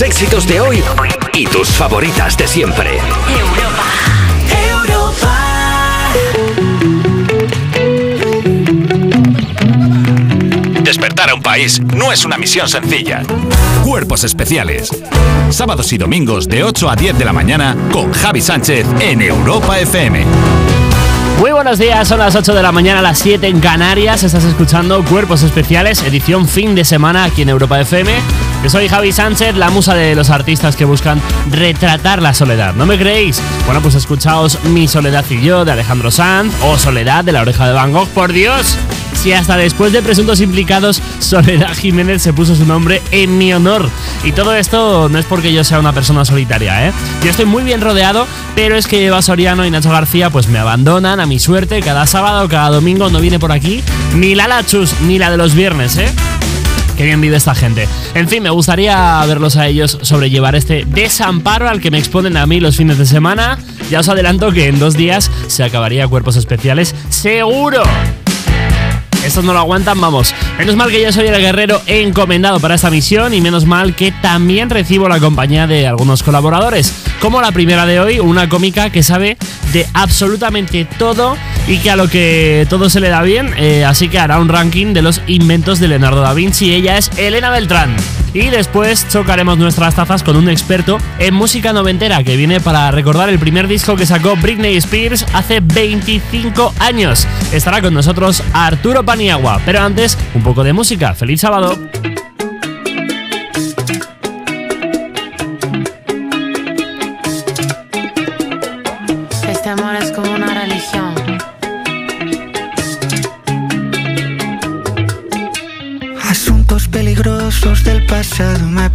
los éxitos de hoy y tus favoritas de siempre. Europa, Despertar a un país no es una misión sencilla. Cuerpos especiales. Sábados y domingos de 8 a 10 de la mañana con Javi Sánchez en Europa FM. Muy buenos días, son las 8 de la mañana, las 7 en Canarias. Estás escuchando Cuerpos Especiales, edición fin de semana aquí en Europa FM. Yo soy Javi Sánchez, la musa de los artistas que buscan retratar la soledad. ¿No me creéis? Bueno, pues escuchaos Mi Soledad y yo de Alejandro Sanz o Soledad de la Oreja de Van Gogh. ¡Por Dios! Si hasta después de presuntos implicados, Soledad Jiménez se puso su nombre en mi honor. Y todo esto no es porque yo sea una persona solitaria, ¿eh? Yo estoy muy bien rodeado, pero es que Eva Soriano y Nacho García pues me abandonan a mi suerte cada sábado, cada domingo no viene por aquí ni la Lachus ni la de los viernes, ¿eh? Qué bien vive esta gente. En fin, me gustaría verlos a ellos sobrellevar este desamparo al que me exponen a mí los fines de semana. Ya os adelanto que en dos días se acabaría Cuerpos Especiales, seguro. Estos no lo aguantan, vamos. Menos mal que yo soy el guerrero encomendado para esta misión y menos mal que también recibo la compañía de algunos colaboradores. Como la primera de hoy, una cómica que sabe de absolutamente todo y que a lo que todo se le da bien, eh, así que hará un ranking de los inventos de Leonardo da Vinci. Ella es Elena Beltrán. Y después chocaremos nuestras tazas con un experto en música noventera que viene para recordar el primer disco que sacó Britney Spears hace 25 años. Estará con nosotros Arturo Paniagua. Pero antes, un poco de música. ¡Feliz sábado!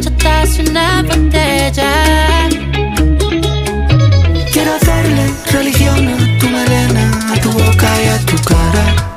bachatas una botella. Quiero hacerle religión a tu melena, a tu boca y a tu cara.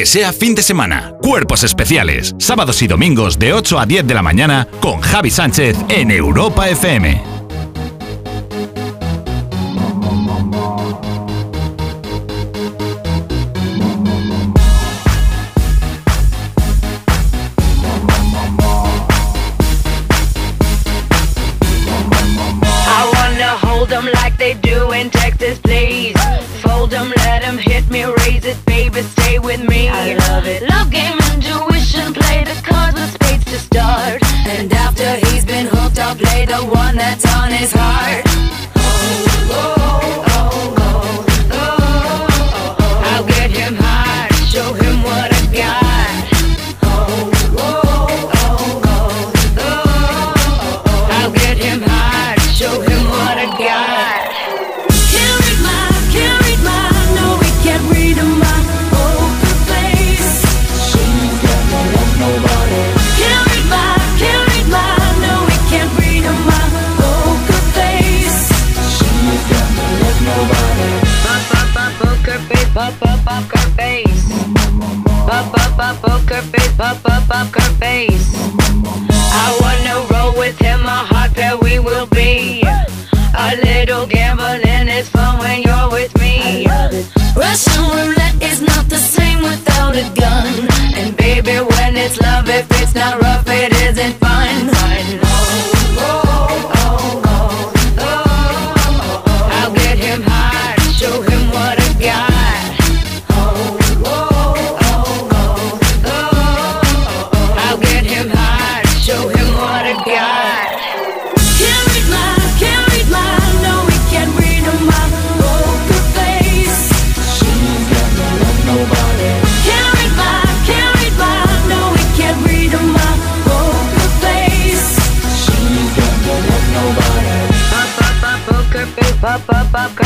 Aunque sea fin de semana. Cuerpos especiales, sábados y domingos de 8 a 10 de la mañana con Javi Sánchez en Europa FM.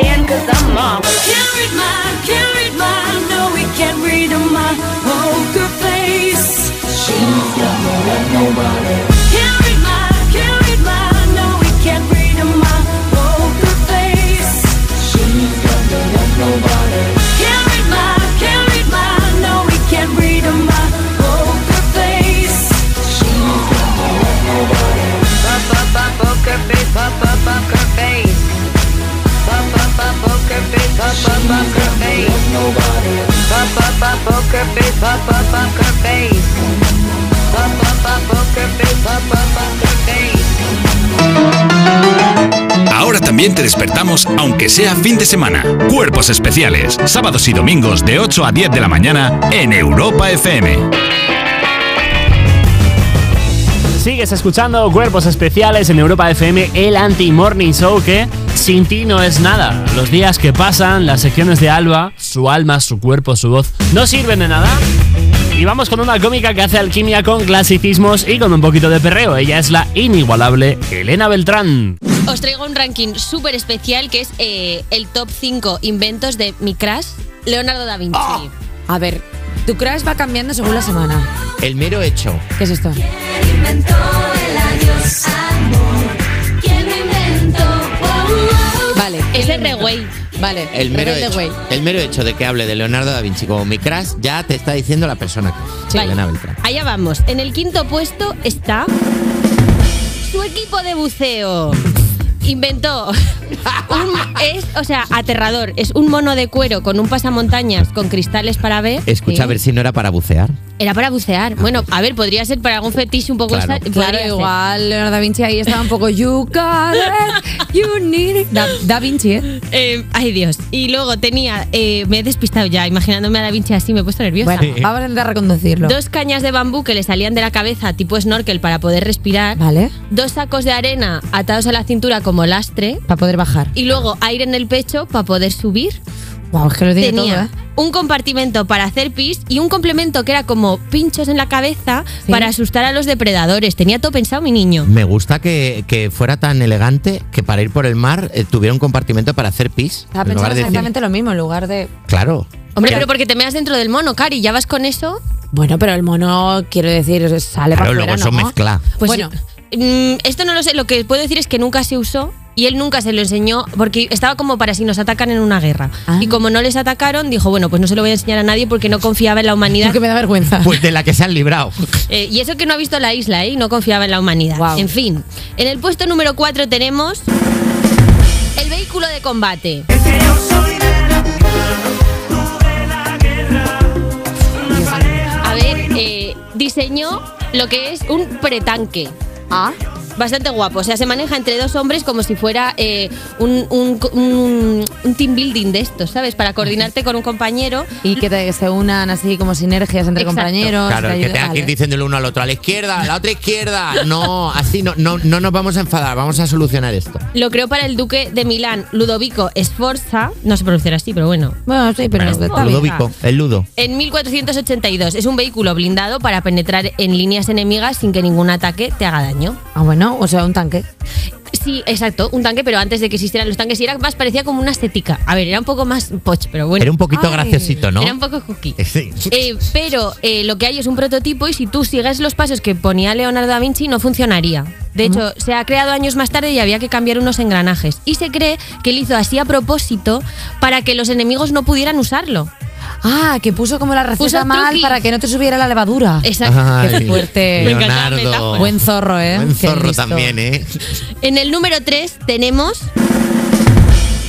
Hand, cause I'm marvelous. Can't read my, can't read my, no, we can't read my poker face. She's got no love, nobody. Ahora también te despertamos, aunque sea fin de semana. Cuerpos especiales, sábados y domingos de 8 a 10 de la mañana en Europa FM. Sigues escuchando Cuerpos Especiales en Europa FM, el anti-morning show que sin ti no es nada. Los días que pasan, las secciones de Alba, su alma, su cuerpo, su voz, no sirven de nada. Y vamos con una cómica que hace alquimia con clasicismos y con un poquito de perreo. Ella es la inigualable Elena Beltrán. Os traigo un ranking súper especial que es eh, el top 5 inventos de mi crush, Leonardo da Vinci. A ver, tu crush va cambiando según la semana. El mero hecho. ¿Qué es esto? Inventó el adiós amor? ¿Quién lo inventó? Oh, oh. Vale. Es de Rewey. Vale. El mero, hecho, el mero hecho de que hable de Leonardo da Vinci como mi crush ya te está diciendo la persona que es. Elena Beltrán. Allá vamos. En el quinto puesto está su equipo de buceo. Inventó un, es, o sea, aterrador. Es un mono de cuero con un pasamontañas con cristales para ver. Escucha Sí. a ver si no era para bucear. Era para bucear. Bueno, a ver, podría ser para algún fetiche un poco Claro. Claro, igual Leonardo da Vinci ahí estaba un poco You got it, you need it. Da, da Vinci, ¿eh? Eh, ay Dios. Y luego tenía, eh, me he despistado ya, imaginándome a Da Vinci así, me he puesto nerviosa. Bueno, vamos a intentar reconducirlo. Dos cañas de bambú que le salían de la cabeza tipo snorkel para poder respirar. Vale. Dos sacos de arena atados a la cintura como lastre. Para poder bajar. Y luego aire en el pecho para poder subir. Guau, es que lo tiene tenía todo, ¿eh? un compartimento para hacer pis y un complemento que era como pinchos en la cabeza Sí. para asustar a los depredadores. Tenía todo pensado mi niño. Me gusta que, que fuera tan elegante que para ir por el mar eh, tuviera un compartimento para hacer pis. Estaba pensando de decir- exactamente lo mismo, en lugar de... Claro. Hombre, pero porque te meas dentro del mono, Cari, ya vas con eso. Bueno, pero el mono, quiero decir, sale Claro, para luego eso ¿no? mezcla. Pues Bueno. Esto no lo sé, lo que puedo decir es que nunca se usó y él nunca se lo enseñó porque estaba como para si nos atacan en una guerra. Ah. Y como no les atacaron, dijo, bueno, pues no se lo voy a enseñar a nadie porque no confiaba en la humanidad. Porque me da vergüenza. Pues de la que se han librado. Eh, y eso que no ha visto la isla, ¿eh? Y no confiaba en la humanidad. Guau. En fin, en el puesto número 4 tenemos el vehículo de combate. A ver, eh, diseñó lo que es un pretanque. Ah, Bastante guapo, o sea, se maneja entre dos hombres como si fuera eh, un, un- un- un team building de estos, ¿sabes? Para coordinarte con un compañero. y que te- se unan así como sinergias entre Exacto. compañeros. Claro, que ayuda- tenga que ir el uno al otro, a la izquierda, a la otra izquierda. No, así no, no, no nos vamos a enfadar, vamos a solucionar esto. Lo creó para el duque de Milán, Ludovico Sforza, no se pronunciará así, pero bueno, Bueno, sí, pero Bueno. Ludovico, el Ludo. En 1482 es un vehículo blindado para penetrar en líneas enemigas sin que ningún ataque te haga daño. Ah, bueno, o sea, un tanque. Sí, exacto, un tanque, pero antes de que existieran los tanques y era más parecía como una estética. A ver, era un poco más poch, pero bueno. Era un poquito Ay. graciosito, ¿no? Era un poco cookie. Eh, Sí. Eh, pero eh, lo que hay es un prototipo y si tú sigues los pasos que ponía Leonardo da Vinci no funcionaría. De hecho, se ha creado años más tarde y había que cambiar unos engranajes. Y se cree que él hizo así a propósito para que los enemigos no pudieran usarlo. Ah, que puso como la receta Puso mal para que no te subiera la levadura. Exacto. Ay, Qué fuerte. Me encanta la Leonardo. Buen zorro, ¿eh? Buen zorro también, ¿eh? En el número 3 tenemos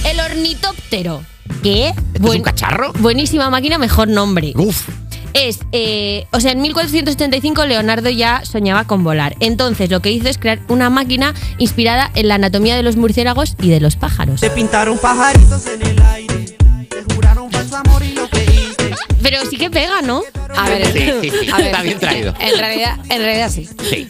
el ornitóptero. ¿Qué? ¿Esto es un cacharro? Buenísima máquina, mejor nombre. Uf. Es, eh, o sea, en 1475 Leonardo ya soñaba con volar. Entonces lo que hizo es crear una máquina inspirada en la anatomía de los murciélagos y de los pájaros. Te pintaron pajaritos en el aire. Pero sí que pega, ¿no? A ver, Sí, sí, sí, a ver, está bien traído. En realidad, en realidad sí. Sí.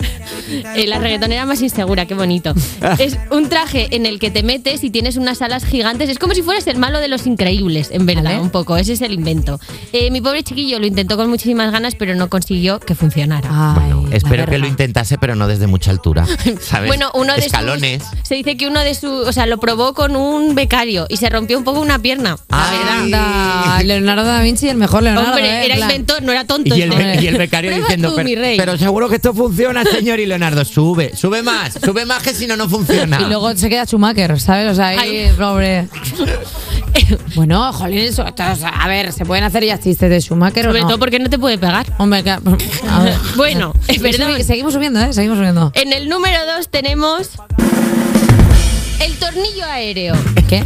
Eh, la reggaetonera más insegura, qué bonito. es un traje en el que te metes y tienes unas alas gigantes. Es como si fueras el malo de los increíbles, en verdad, Vale. un poco. Ese es el invento. Eh, mi pobre chiquillo lo intentó con muchísimas ganas, pero no consiguió que funcionara. Ay, la Espero que lo intentase, pero no desde mucha altura. ¿Sabes? Bueno, uno de Escalones. sus. Se dice que uno de sus. O sea, lo probó con un becario y se rompió un poco una pierna. La Ay. verdad. Anda, Leonardo da Vinci, el mejor Leonardo. Hombre, ¿eh? era inventor, no era tonto. Y el, este. y el becario diciendo, tú, pero, mi rey". pero seguro que esto funciona, señor. Y Leonardo, sube, sube más, sube más que si no, no funciona. Y luego se queda Schumacher, ¿sabes? O sea, ahí, Ay. pobre. bueno, jolín, eso, esto, o sea, a ver, ¿se pueden hacer ya chistes de Schumacher Sobre o no? todo porque no te puede pegar. Hombre, que- a ver. Bueno, es verdad. Segui- Seguimos subiendo, ¿eh? Seguimos subiendo. En el número 2 tenemos. El tornillo aéreo. ¿Qué?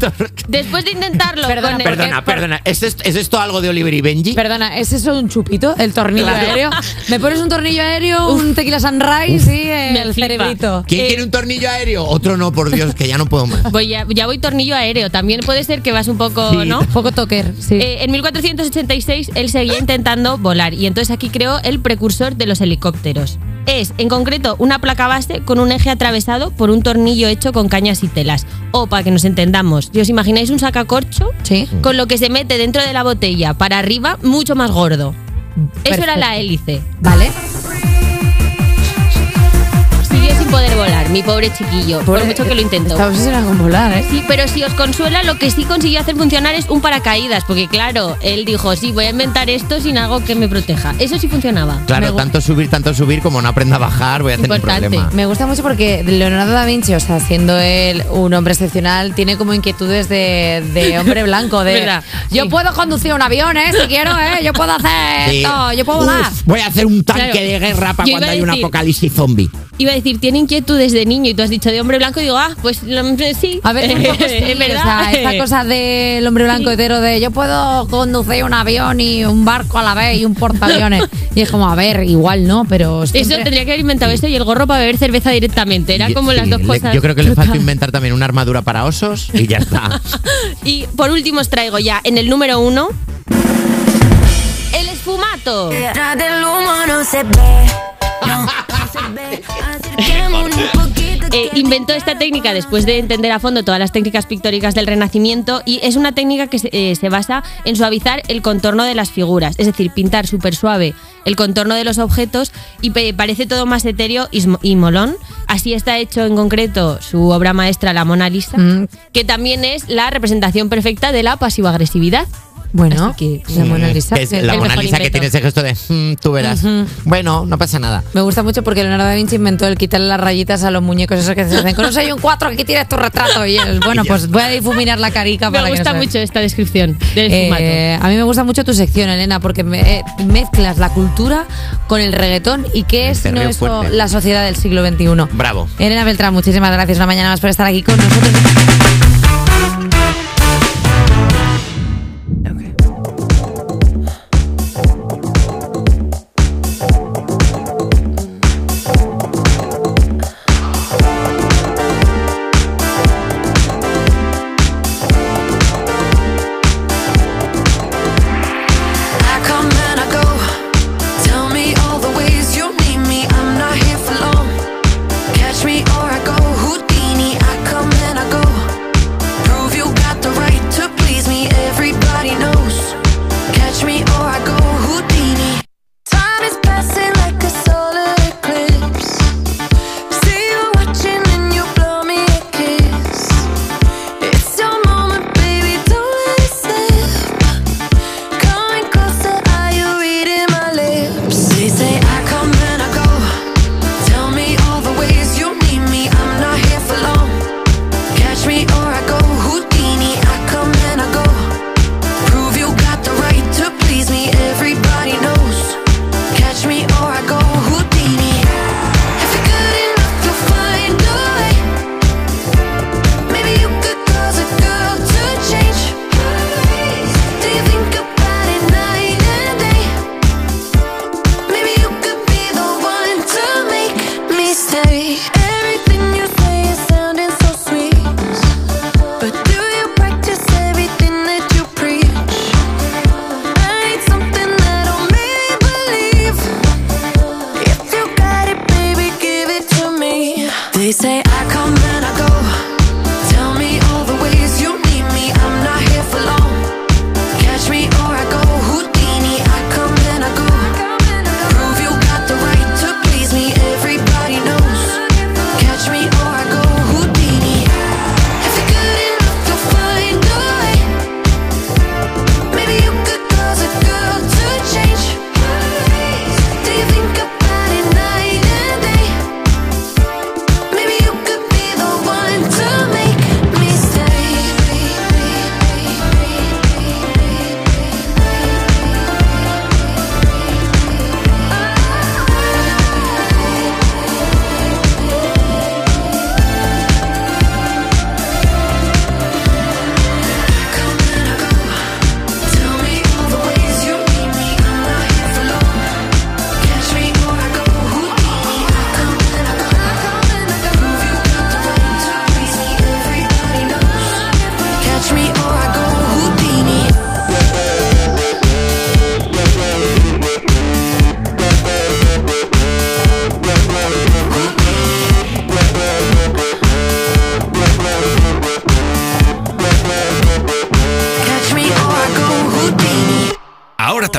Después de intentarlo. Perdona, con el- Perdona, perdona. ¿Es esto, ¿Es esto algo de Oliver y Benji? Perdona, ¿es eso un chupito? ¿El tornillo Claro. aéreo? ¿Me pones un tornillo aéreo, un tequila sunrise y Me el cerebrito? ¿Quién Eh, quiere un tornillo aéreo? Otro no, por Dios, que ya no puedo más. Voy ya, ya voy tornillo aéreo. También puede ser que vas un poco, Sí. ¿no? Poco toker, sí. Eh, en 1486 él seguía intentando volar y entonces aquí creó el precursor de los helicópteros. Es, en concreto, una placa base con un eje atravesado por un tornillo hecho con cañas y telas. O, para que nos entendamos, si os imagináis un sacacorcho sí. con lo que se mete dentro de la botella para arriba, mucho más gordo. Eso era la hélice. Vale. Poder volar, mi pobre chiquillo, por mucho que lo intentó. Está obsesionado con volar, ¿eh? Sí, pero si os consuela, lo que sí consiguió hacer funcionar es un paracaídas, porque claro, él dijo, sí, voy a inventar esto sin algo que me proteja. Eso sí funcionaba. Claro, tanto subir, tanto subir, como no aprenda a bajar, voy a tener un problema. Me gusta mucho porque Leonardo da Vinci, o sea, siendo él un hombre excepcional, tiene como inquietudes de, de hombre blanco, de ¿Verdad? yo Sí. puedo conducir un avión, ¿eh? Si quiero, ¿eh? Yo puedo hacer Sí. esto, yo puedo volar. Uf, voy a hacer un tanque Claro. de guerra para Yo cuando hay un decir- apocalipsis zombie. Iba a decir, tiene inquietudes de niño y tú has dicho de hombre blanco y digo, ah, pues sí. A ver, un poco sí, es o verdad. sea, esta cosa del hombre blanco Sí. hetero de yo puedo conducir un avión y un barco a la vez y un portaaviones. y es como, a ver, igual no, pero Eso siempre- tendría que haber inventado eso y el gorro para beber cerveza directamente. Era como las sí, dos le- cosas. Yo creo que le falta inventar también una armadura para osos y ya está. Y por último os traigo ya en el número uno el esfumato. Detrás del humo no se ve. Eh, inventó esta técnica después de entender a fondo todas las técnicas pictóricas del Renacimiento y es una técnica que se, eh, se basa en suavizar el contorno de las figuras, es decir, pintar súper suave el contorno de los objetos y parece todo más etéreo y molón. Así está hecho en concreto su obra maestra, la Mona Lisa, Mm. que también es la representación perfecta de la pasivo-agresividad. Bueno, que, la Mona Lisa. Que es el la Mona mejor Lisa que tiene ese gesto de "Mm, tú verás. Bueno, no pasa nada. Me gusta mucho porque Leonardo da Vinci inventó el quitarle las rayitas a los muñecos esos que se hacen con un 6 y un 4 aquí tienes tu retrato y él, bueno, pues voy a difuminar la carica para Me gusta mucho esta descripción del Eh, a mí me gusta mucho tu sección, Elena, porque me- eh, mezclas la cultura con el reggaetón y qué es sino eso fuerte. la sociedad del siglo XXI. Bravo. Elena Beltrán, muchísimas gracias una mañana más por estar aquí con nosotros.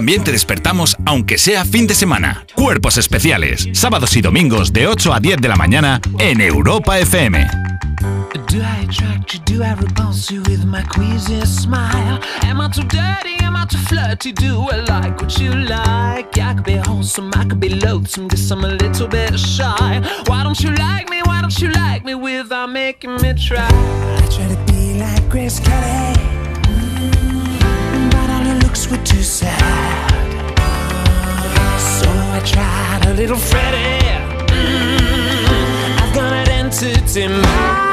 También te despertamos, aunque sea fin de semana. Cuerpos especiales, sábados y domingos de 8 a 10 de la mañana en Europa FM. Were too sad. So I tried a little Freddie. Mm, I've got an entity mind.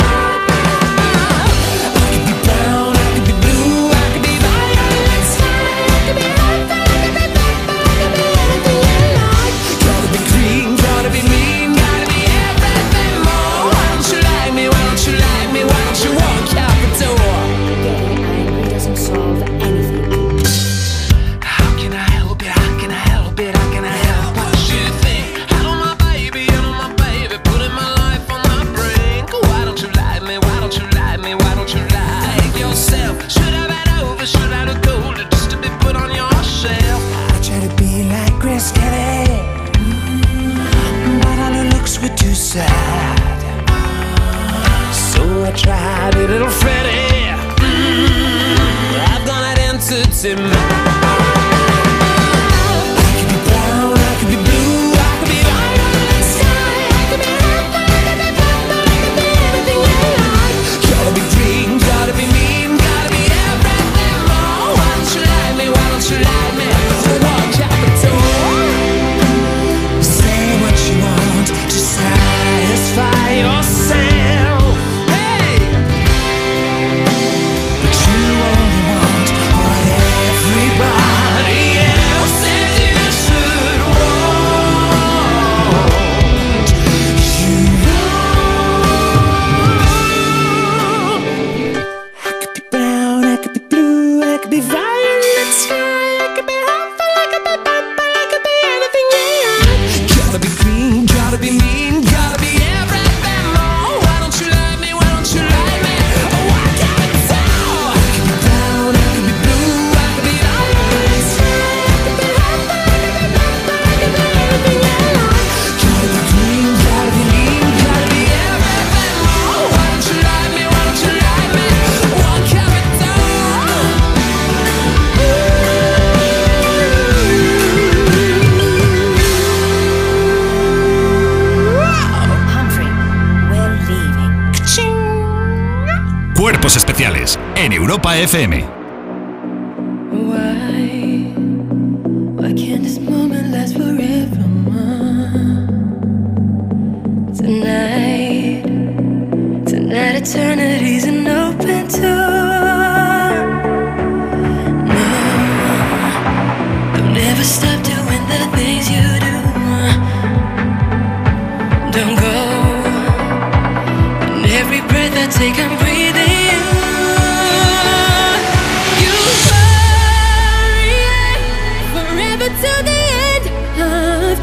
Europa FM.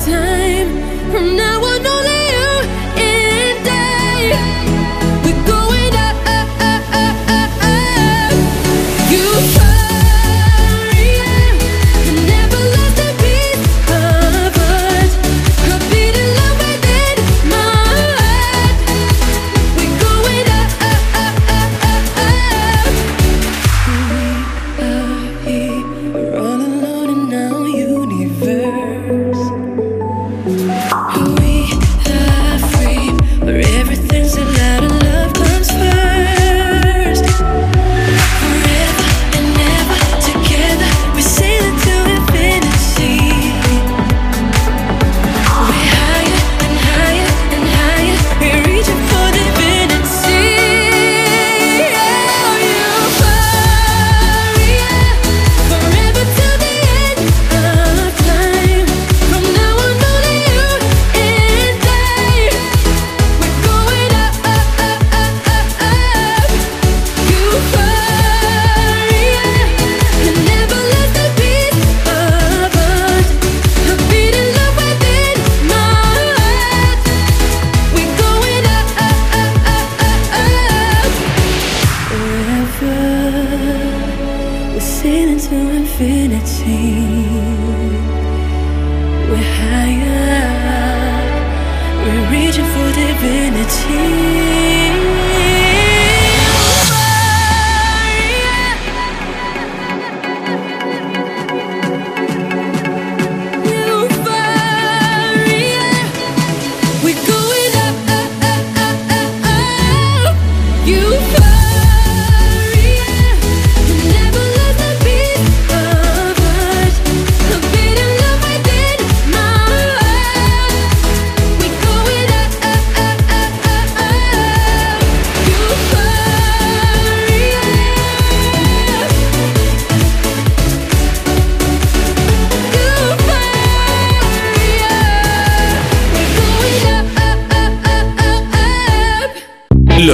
time.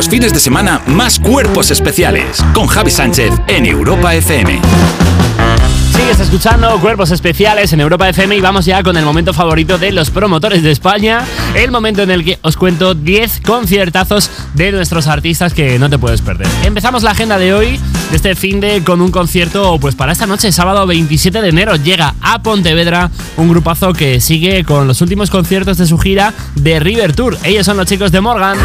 fines de semana más cuerpos especiales con Javi Sánchez en Europa FM. Sigues escuchando Cuerpos Especiales en Europa FM y vamos ya con el momento favorito de los promotores de España, el momento en el que os cuento 10 conciertazos de nuestros artistas que no te puedes perder. Empezamos la agenda de hoy, de este fin de, con un concierto pues para esta noche, sábado 27 de enero, llega a Pontevedra un grupazo que sigue con los últimos conciertos de su gira de River Tour. Ellos son los chicos de Morgan.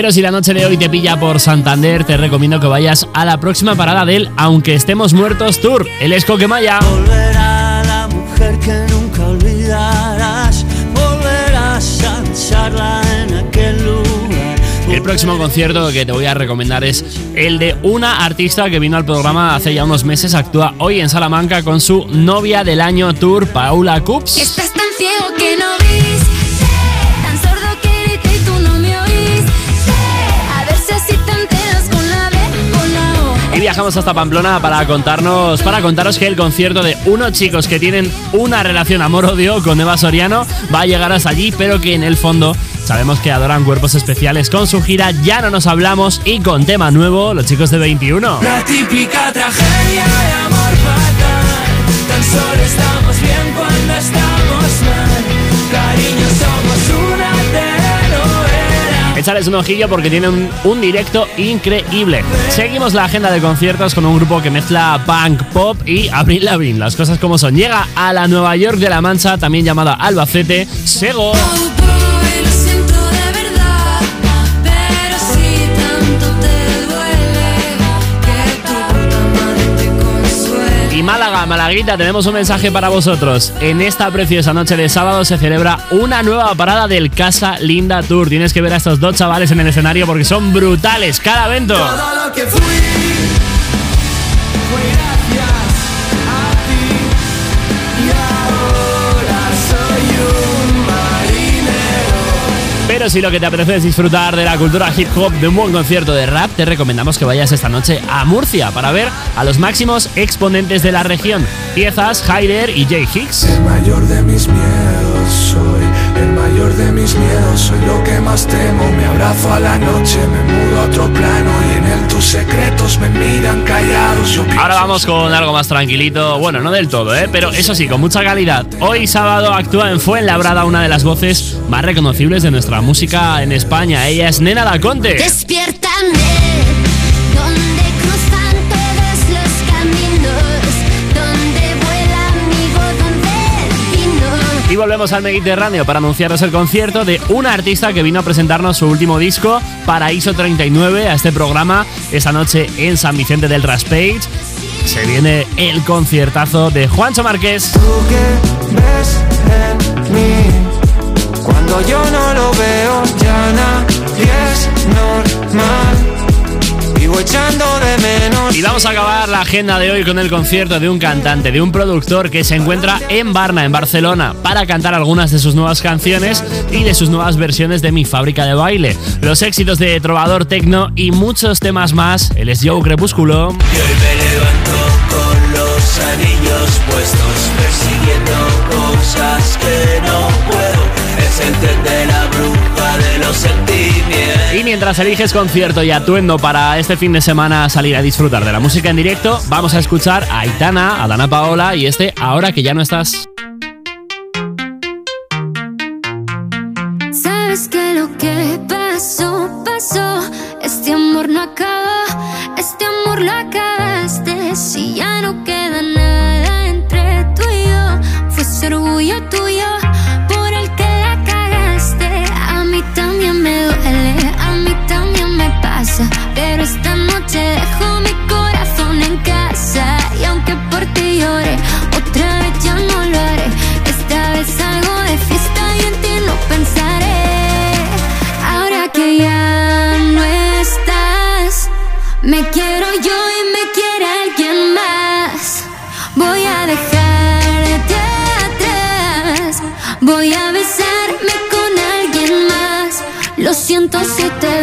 Pero si la noche de hoy te pilla por Santander, te recomiendo que vayas a la próxima parada del Aunque estemos muertos Tour, el Escoquemaya. Volverá la mujer que nunca olvidarás, volverás a en aquel lugar. El próximo concierto que te voy a recomendar es el de una artista que vino al programa hace ya unos meses, actúa hoy en Salamanca con su novia del año tour, Paula Cups. Estás tan ciego que no ves, tan sordo que grité y tú no me oís. A ver si así te enteras con la B, con la O. Y viajamos hasta Pamplona para contarnos, para contaros que el concierto de unos chicos que tienen una relación amor-odio con Eva Soriano va a llegar hasta allí, pero que en el fondo sabemos que adoran cuerpos especiales con su gira Ya no nos hablamos y con tema nuevo, los chicos de 21. La típica tragedia de amor fatal. Tan solo estamos bien cuando estamos mal. Cariño, somos una. Échales un ojillo porque tienen un, un directo increíble. Seguimos la agenda de conciertos con un grupo que mezcla punk, pop y Abril Lavigne. Las cosas como son. Llega a la Nueva York de la Mancha, también llamada Albacete, Sego. Málaga, Malaguita, tenemos un mensaje para vosotros. En esta preciosa noche de sábado se celebra una nueva parada del Casa Linda Tour. Tienes que ver a estos dos chavales en el escenario porque son brutales cada evento. Todo lo que fui si lo que te apetece es disfrutar de la cultura hip hop de un buen concierto de rap, te recomendamos que vayas esta noche a Murcia para ver a los máximos exponentes de la región. Piezas, Hyder y Jay Hicks. El mayor de mis miedos mayor de mis miedos soy lo que más temo. Me abrazo a la noche, me mudo a otro plano y en él tus secretos me miran callados. Yo Ahora vamos con algo más tranquilito, bueno, no del todo, ¿eh? pero eso sí, con mucha calidad. Hoy sábado actúa en Fuenlabrada una de las voces más reconocibles de nuestra música en España. Ella es Nena Daconte. Despiértame, volvemos al Mediterráneo para anunciaros el concierto de una artista que vino a presentarnos su último disco, Paraíso 39, a este programa esta noche en San Vicente del Raspage. Se viene el conciertazo de Juancho Márquez. Echando de menos. Y vamos a acabar la agenda de hoy con el concierto de un cantante, de un productor que se encuentra en Barna, en Barcelona, para cantar algunas de sus nuevas canciones y de sus nuevas versiones de Mi Fábrica de Baile, los éxitos de Trovador Tecno y muchos temas más. Él es Joe Crepúsculo. Y hoy me levanto con los anillos puestos, persiguiendo cosas que no puedo. Es entender Y mientras eliges concierto y atuendo para este fin de semana salir a disfrutar de la música en directo, vamos a escuchar a Aitana, a Dana Paola y este Ahora que ya no estás. Sabes que lo que pasó, pasó. Este amor no acaba, este amor lo acabaste. Si ya no queda nada entre tú y yo, fue ese orgullo tuyo Lo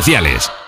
especiales.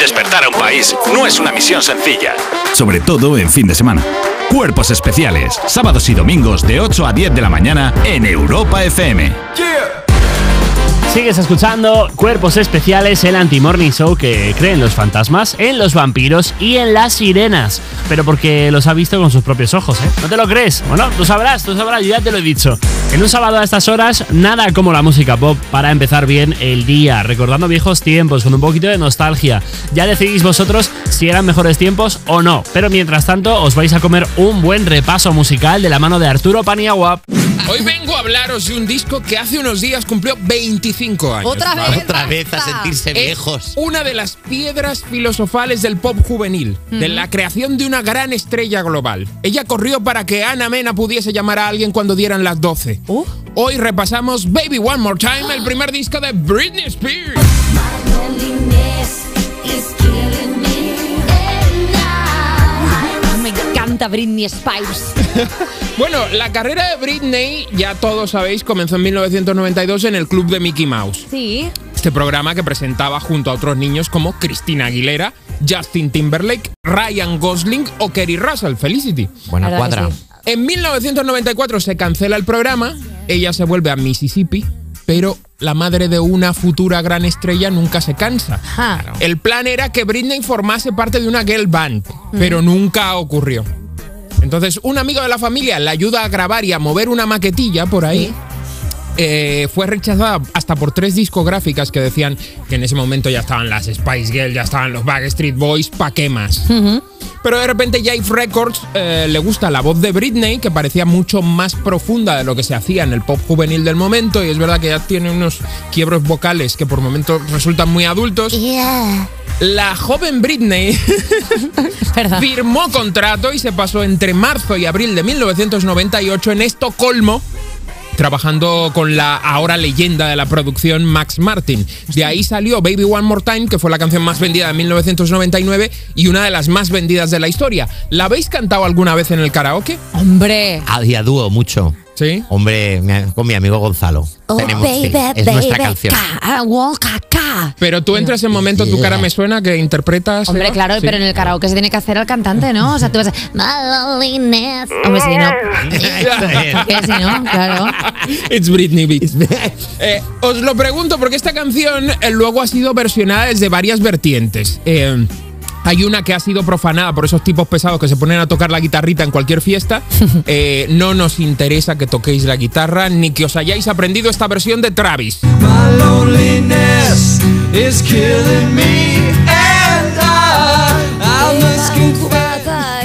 Despertar a un país no es una misión sencilla. Sobre todo en fin de semana. Cuerpos especiales, sábados y domingos de 8 a 10 de la mañana en Europa FM. Sigues escuchando Cuerpos Especiales, el anti-morning show que cree los fantasmas, en los vampiros y en las sirenas. Pero porque los ha visto con sus propios ojos, ¿eh? ¿No te lo crees? Bueno, tú sabrás, tú sabrás, ya te lo he dicho. En un sábado a estas horas, nada como la música pop para empezar bien el día, recordando viejos tiempos, con un poquito de nostalgia. Ya decidís vosotros si eran mejores tiempos o no. Pero mientras tanto, os vais a comer un buen repaso musical de la mano de Arturo Paniagua. Hoy vengo a hablaros de un disco que hace unos días cumplió 25 años. Otra vez, Otra vez a sentirse Es viejos. Una de las piedras filosofales del pop juvenil, de la creación de una gran estrella global. Ella corrió para que Ana Mena pudiese llamar a alguien cuando dieran las 12. Hoy repasamos Baby One More Time, el primer disco de Britney Spears. Encanta Britney Spears. Bueno, la carrera de Britney, ya todos sabéis, comenzó en 1992 en el club de Mickey Mouse. Sí. Este programa que presentaba junto a otros niños como Christina Aguilera, Justin Timberlake, Ryan Gosling o Kerry Russell, Felicity. Buena cuadra. sí. En 1994 se cancela el programa, ella se vuelve a Mississippi, pero la madre de una futura gran estrella nunca se cansa. El plan era que Britney formase parte de una girl band, pero nunca ocurrió. Entonces, un amigo de la familia la ayuda a grabar y a mover una maquetilla por ahí. Eh, fue rechazada hasta por tres discográficas que decían que en ese momento ya estaban las Spice Girls, ya estaban los Backstreet Boys, ¿pa' qué más? Pero de repente Jive Records eh, le gusta la voz de Britney, que parecía mucho más profunda de lo que se hacía en el pop juvenil del momento, y es verdad que ya tiene unos quiebros vocales que por momentos resultan muy adultos. La joven Britney firmó contrato y se pasó entre marzo y abril de 1998 en Estocolmo trabajando con la ahora leyenda de la producción Max Martin. De ahí salió Baby One More Time, que fue la canción más vendida de 1999 y una de las más vendidas de la historia. ¿La habéis cantado alguna vez en el karaoke? Hombre. A día dúo, mucho. ¿Sí? Hombre, con mi amigo Gonzalo. Oh, Tenemos, sí, es nuestra canción. Pero tú entras en momento, tu cara me suena que interpretas. Hombre, claro, Sí. pero en el karaoke se tiene que hacer al cantante, ¿no? O sea, tú vas a... My loneliness. Hombre, si no... Si no, claro. It's Britney Beats. Eh, os lo pregunto porque esta canción eh, luego ha sido versionada desde varias vertientes. Eh, hay una que ha sido profanada por esos tipos pesados que se ponen a tocar la guitarrita en cualquier fiesta. Eh, no nos interesa que toquéis la guitarra ni que os hayáis aprendido esta versión de Travis.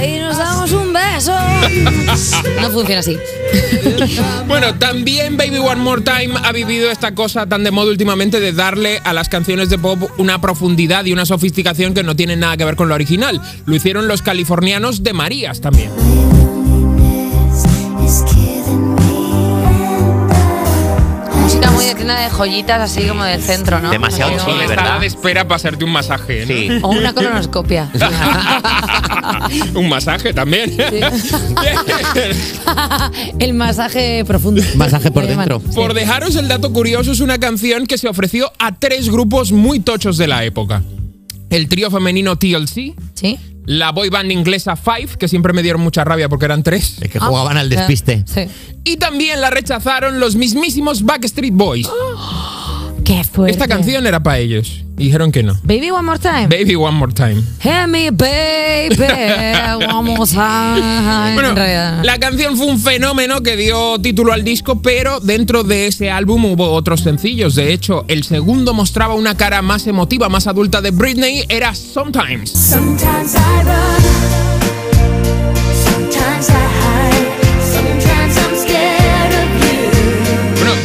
Y nos damos un beso. No funciona así. Bueno, también Baby One More Time ha vivido esta cosa tan de moda últimamente de darle a las canciones de pop una profundidad y una sofisticación que no tienen nada que ver con lo original. Lo hicieron los californianos de Marías también. De tienda de joyitas, así como del centro, ¿no? Demasiado chile, Sala ¿verdad? de espera para hacerte un masaje. ¿no? O una colonoscopia. un masaje también. El masaje profundo. Masaje por llaman. dentro. Por dejaros el dato curioso, es una canción que se ofreció a tres grupos muy tochos de la época. El trío femenino TLC, Sí. La boy band inglesa Five, que siempre me dieron mucha rabia porque eran tres. Es que jugaban al despiste. Sí. Y también la rechazaron los mismísimos Backstreet Boys. Qué fuerte. Esta canción era para ellos. Y dijeron que no. Baby One More Time. Baby One More Time. Hey me baby, one more time. Bueno, la canción fue un fenómeno que dio título al disco, pero dentro de ese álbum hubo otros sencillos. De hecho, el segundo mostraba una cara más emotiva, más adulta de Britney, era Sometimes. Sometimes I run,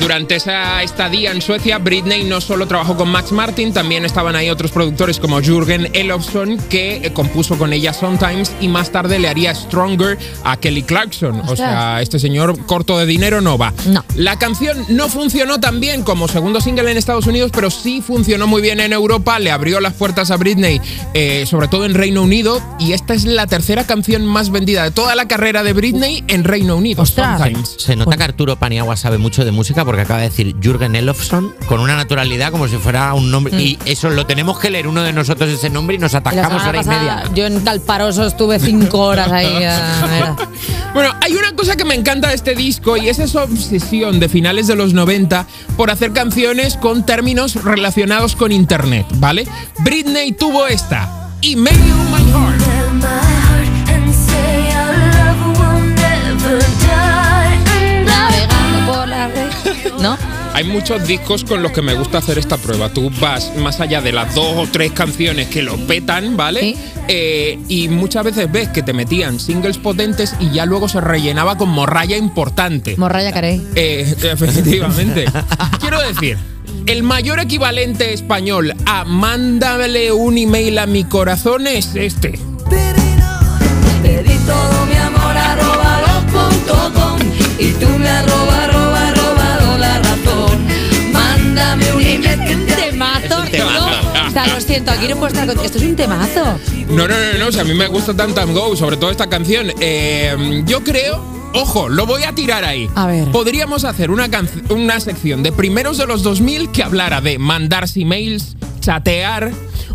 durante esa estadía en Suecia, Britney no solo trabajó con Max Martin, también estaban ahí otros productores como Jürgen Elofsson, que eh, compuso con ella Sometimes y más tarde le haría Stronger a Kelly Clarkson. O sea, este señor corto de dinero no va. No. La canción no funcionó tan bien como segundo single en Estados Unidos, pero sí funcionó muy bien en Europa, le abrió las puertas a Britney, eh, sobre todo en Reino Unido, y esta es la tercera canción más vendida de toda la carrera de Britney en Reino Unido. Sometimes. Se nota que Arturo Paniagua sabe mucho de música porque acaba de decir Jürgen Elofsson con una naturalidad como si fuera un nombre. Mm. Y eso lo tenemos que leer uno de nosotros ese nombre y nos Y semana hora y pasada, media. Yo en Calparoso estuve cinco horas ahí. Bueno, hay una cosa que me encanta de este disco y es esa obsesión de finales de los 90 por hacer canciones con términos relacionados con Internet, ¿vale? Britney tuvo esta. Email my heart ¿No? Hay muchos discos con los que me gusta hacer esta prueba. Tú vas más allá de las dos o tres canciones que lo petan, ¿vale? Sí. Eh, y muchas veces ves que te metían singles potentes y ya luego se rellenaba con morralla importante. Morraya Carey. Eh, efectivamente. Quiero decir, el mayor equivalente español a mándale un email a mi corazón es este. Te di todo mi amor arroba y tú me arroba lo siento, aquí no puedo estar con... Esto es un temazo. No, no, no, no, o sea, a mí me gusta Time Time Go, sobre todo esta canción. Eh, yo creo, ojo, lo voy a tirar ahí. A ver. Podríamos hacer una, una sección de primeros de los 2000 que hablara de mandarse emails, chatear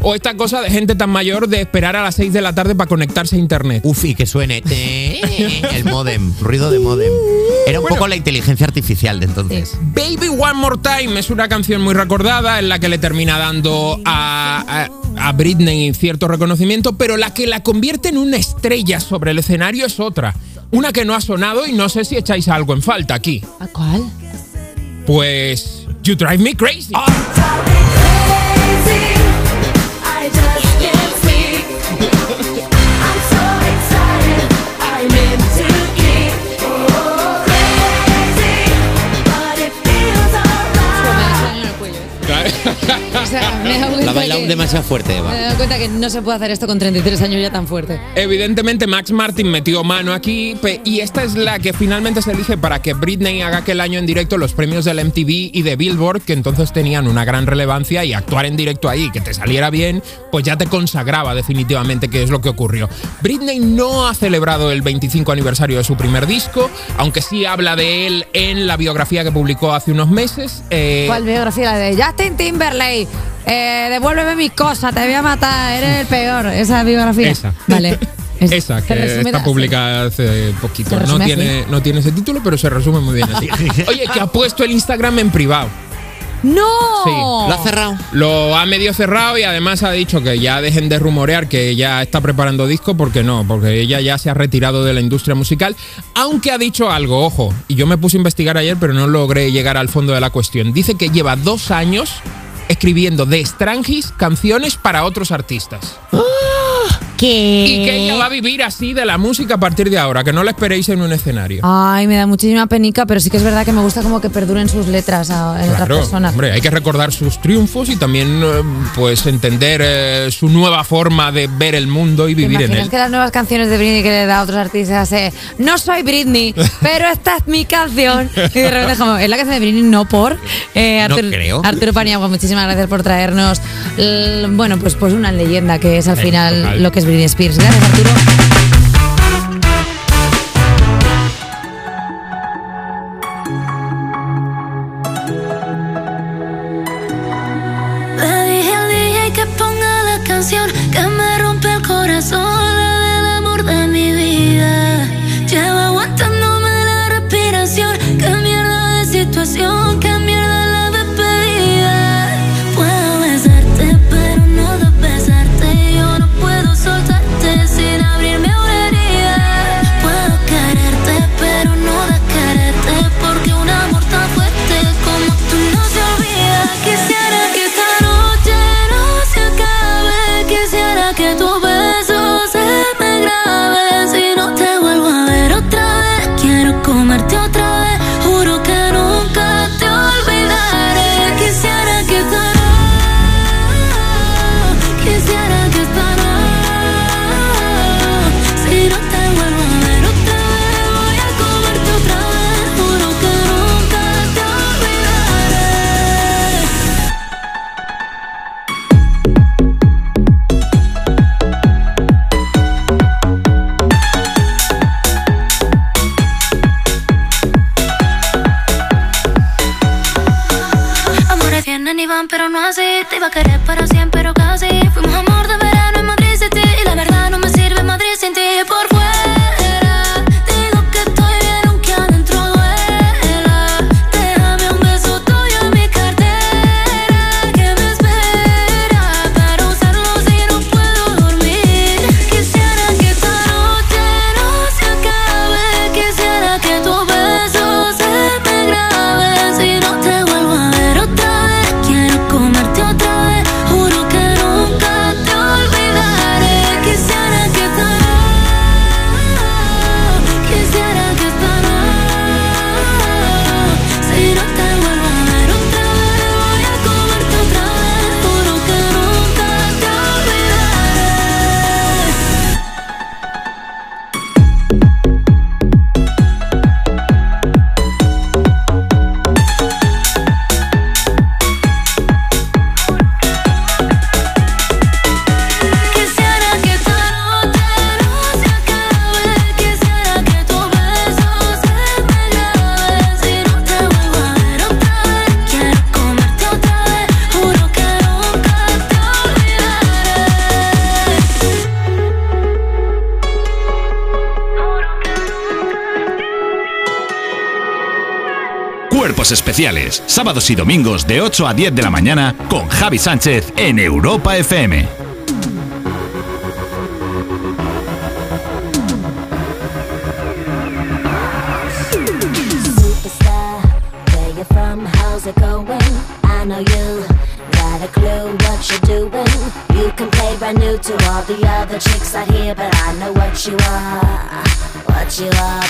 o esta cosa de gente tan mayor de esperar a las 6 de la tarde para conectarse a internet. Uf, y que suene el modem, ruido de modem. Era un Bueno. poco la inteligencia artificial de entonces. Baby One More Time es una canción muy recordada en la que le termina dando a, a- a Britney cierto reconocimiento, pero la que la convierte en una estrella sobre el escenario es otra. Una que no ha sonado y no sé si echáis algo en falta aquí. ¿A cuál? Pues You Drive Me Crazy. I just que- demasiado fuerte, Eva. Me he dado cuenta que no se puede hacer esto con 33 años ya tan fuerte. Evidentemente Max Martin metió mano aquí y esta es la que finalmente se elige para que Britney haga aquel año en directo los premios del MTV y de Billboard que entonces tenían una gran relevancia y actuar en directo ahí, que te saliera bien, pues ya te consagraba definitivamente qué es lo que ocurrió. Britney no ha celebrado el 25 aniversario de su primer disco, aunque sí habla de él en la biografía que publicó hace unos meses. Eh, ¿Cuál biografía? La de Justin Timberlake. Eh, devuélveme mis cosas, te voy a matar, eres el peor. Esa biografía. Esa. Vale. Es- Esa, que está publicada hace poquito. No tiene, así. no tiene ese título, pero se resume muy bien así. Oye, que ha puesto el Instagram en privado. ¡No! Sí. ¿Lo ha cerrado? Lo ha medio cerrado y además ha dicho que ya dejen de rumorear que ella está preparando disco porque no, porque ella ya se ha retirado de la industria musical, aunque ha dicho algo, ojo, y yo me puse a investigar ayer pero no logré llegar al fondo de la cuestión. Dice que lleva dos años escribiendo de Strangis canciones para otros artistas. ¿Qué? Y que ella va a vivir así de la música a partir de ahora, que no la esperéis en un escenario. Ay, me da muchísima penica, pero sí que es verdad que me gusta como que perduren sus letras a, en claro, otras personas. Hombre, hay que recordar sus triunfos y también eh, pues entender eh, su nueva forma de ver el mundo y vivir en él. que las nuevas canciones de Britney que le da a otros artistas eh, no soy Britney, pero esta es mi canción. Y de repente como, es la canción de Britney, no por. Eh, Artur, no. Arturo Paniagua, muchísimas gracias por traernos bueno, pues, pues una leyenda que es al eh, final lo que Britney Spears. Gracias, Arturo. especiales. Sábados y domingos de 8 a 10 de la mañana con Javi Sánchez en Europa FM. brand new to all the other chicks out here, but I know what you are, what you are.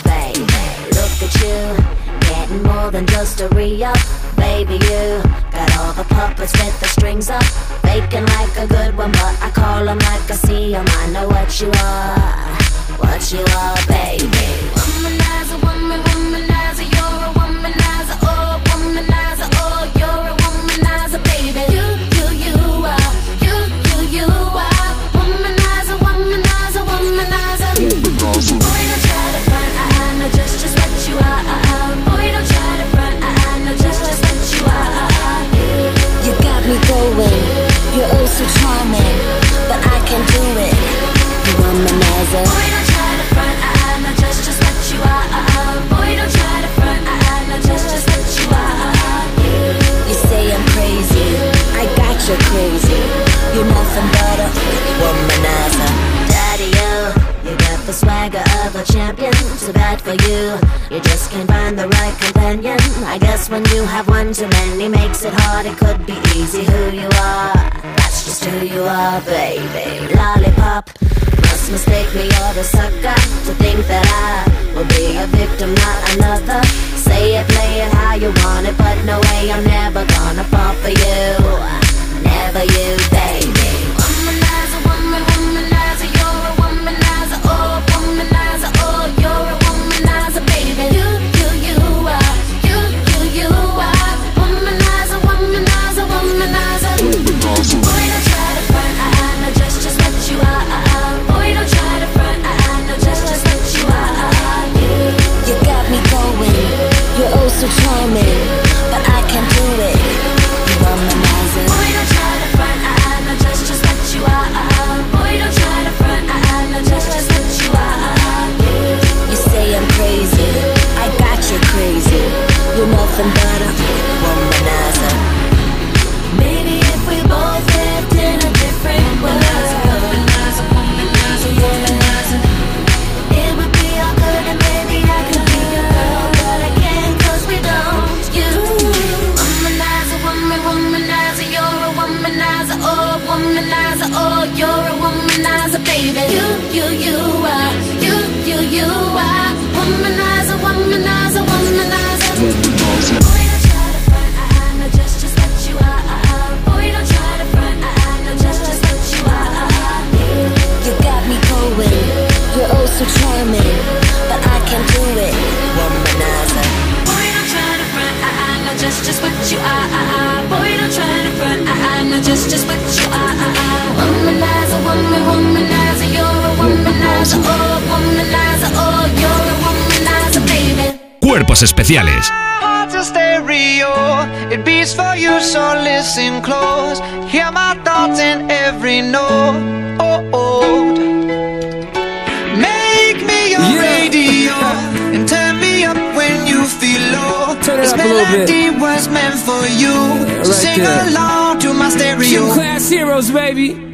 And turn me up when you feel low. Turn it this up a little bit. melody was meant for you. So right sing there. along to my stereo. Few class heroes, baby.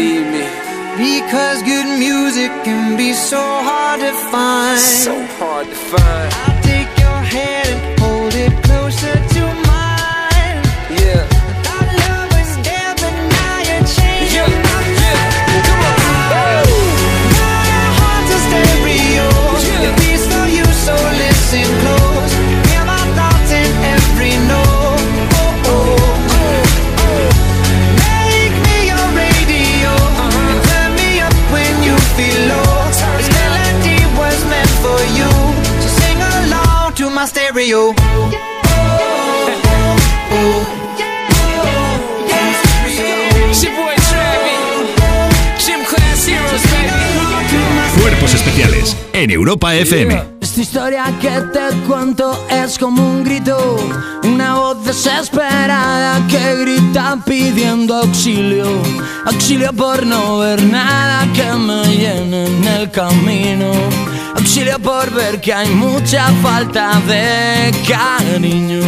Me. Because good music can be so hard to find. So hard to find. Cuerpos especiales en Europa FM. Esta historia que te cuento es como un grito, una voz desesperada que grita pidiendo auxilio, auxilio por no ver nada que me llene en el camino, auxilio por ver que hay mucha falta de cariño.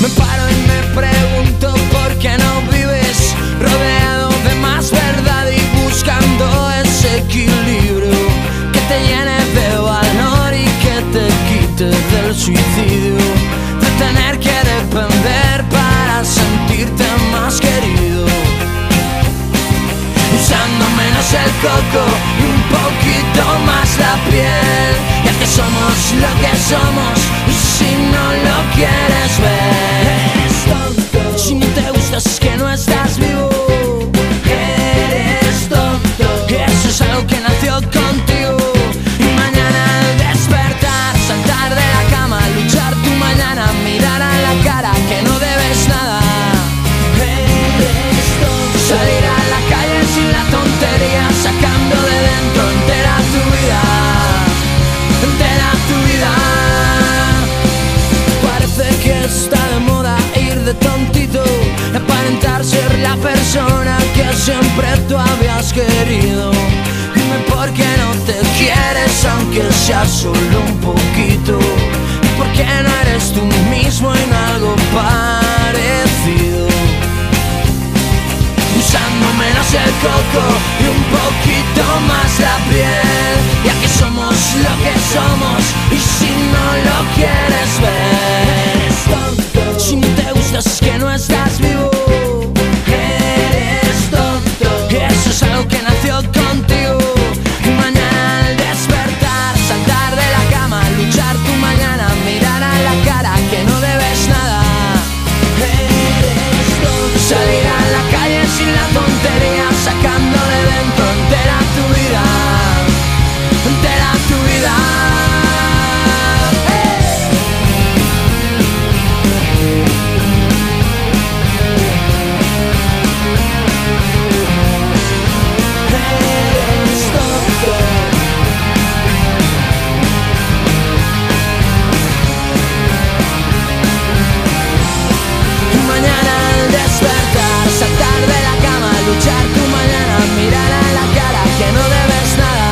Me paro y me pregunto por qué no vives rodeado de más verdad y buscando ese equilibrio que te llene de valor y que te quite del suicidio, de tener que depender para sentirte más querido. Usando menos el coco y poquito más la piel, ya que somos lo que somos y si no lo quieres ver, eres tonto. De tontito, aparentar ser la persona que siempre tú habías querido. Dime por qué no te quieres, aunque sea solo un poquito. ¿Y por qué no eres tú mismo en algo parecido? Usando menos el coco y un poquito más la piel Ya que somos lo que somos y si no lo quieres ver no te gustas es que no estás vivo. Eres tonto. Eso es algo que nació contigo luchar tu mañana, mirar a la cara que no debes nada.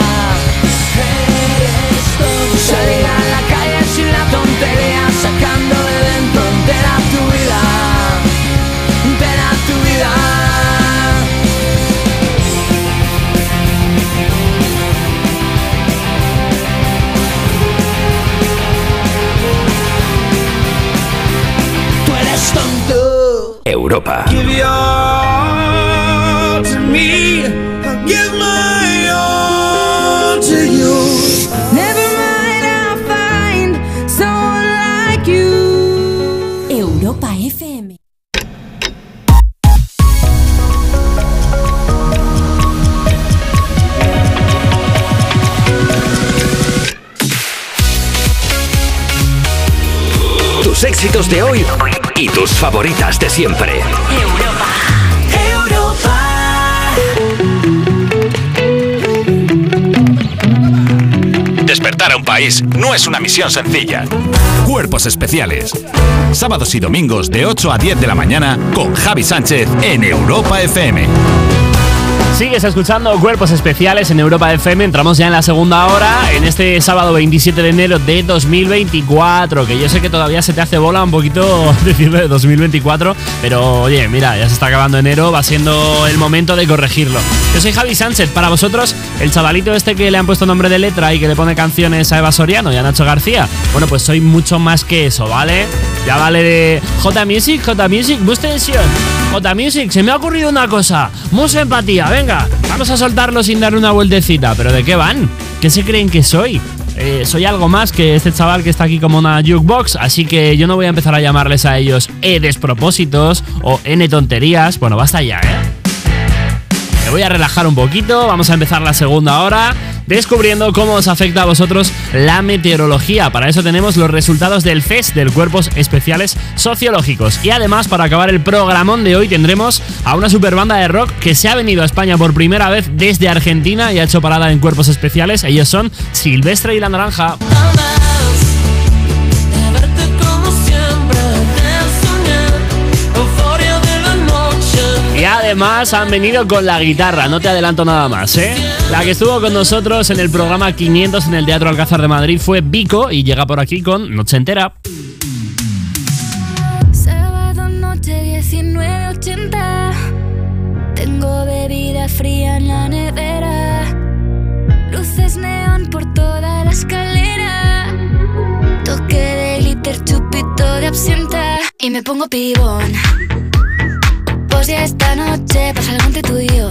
Eres tonto. Salir a la calle sin la tontería, sacando de dentro entera tu vida, entera tu vida. Tú eres tonto. Europa. Éxitos de hoy y tus favoritas de siempre. Despertar a un país no es una misión sencilla. Cuerpos especiales. Sábados y domingos de 8 a 10 de la mañana con Javi Sánchez en Europa FM. Sigues escuchando Cuerpos Especiales en Europa FM. Entramos ya en la segunda hora, en este sábado 27 de enero de 2024. Que yo sé que todavía se te hace bola un poquito de 2024. Pero oye, mira, ya se está acabando enero, va siendo el momento de corregirlo. Yo soy Javi Sánchez. Para vosotros, el chavalito este que le han puesto nombre de letra y que le pone canciones a Eva Soriano y a Nacho García. Bueno, pues soy mucho más que eso, ¿vale? Ya vale de J Music, J Music, Tension. J Music, se me ha ocurrido una cosa. Mucha empatía, venga, vamos a soltarlo sin darle una vueltecita. ¿Pero de qué van? ¿Qué se creen que soy? Eh, soy algo más que este chaval que está aquí como una jukebox, así que yo no voy a empezar a llamarles a ellos E despropósitos o N tonterías. Bueno, basta ya, ¿eh? Me voy a relajar un poquito, vamos a empezar la segunda hora. Descubriendo cómo os afecta a vosotros la meteorología. Para eso tenemos los resultados del FES, del Cuerpos Especiales Sociológicos. Y además, para acabar el programón de hoy, tendremos a una super banda de rock que se ha venido a España por primera vez desde Argentina y ha hecho parada en Cuerpos Especiales. Ellos son Silvestre y la Naranja. Y además han venido con la guitarra, no te adelanto nada más, ¿eh? La que estuvo con nosotros en el programa 500 en el Teatro Alcázar de Madrid fue Vico y llega por aquí con Noche Entera. Sábado noche 19.80 Tengo bebida fría en la nevera. Luces neón por toda la escalera. Toque de glitter, chupito de absenta. Y me pongo pibón. Pues ya esta noche pasa algo entre tú y yo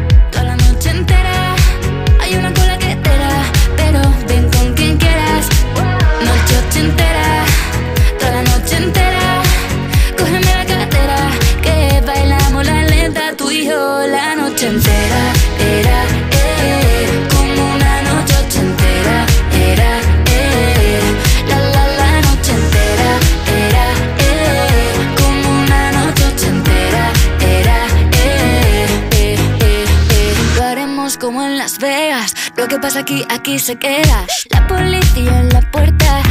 aquí, aquí se queda. La policía en la puerta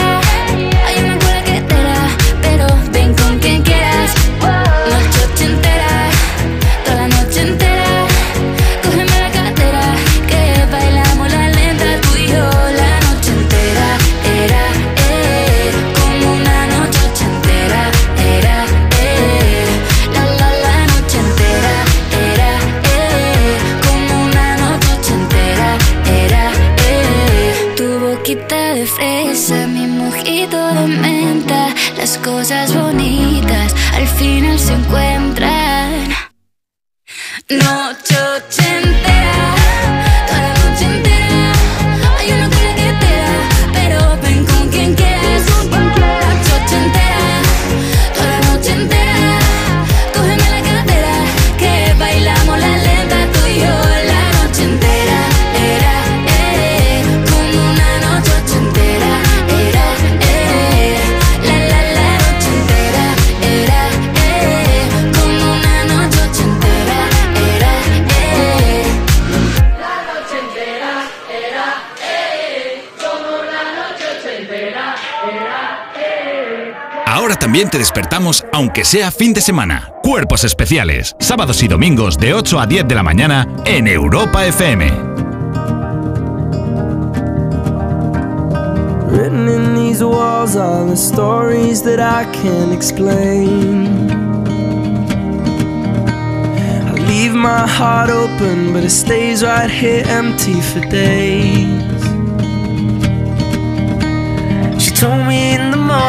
Despertamos, aunque sea fin de semana. Cuerpos especiales, sábados y domingos de 8 a 10 de la mañana en Europa FM. Written in these walls are the stories that I can't explain. I leave my heart open, but it stays right here empty for days.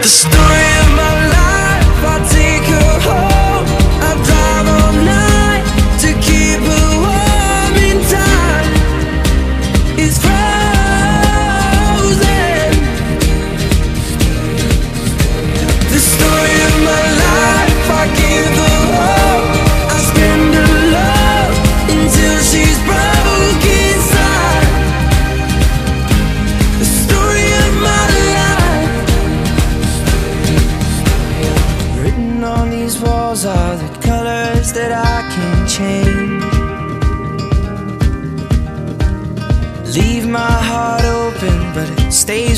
The story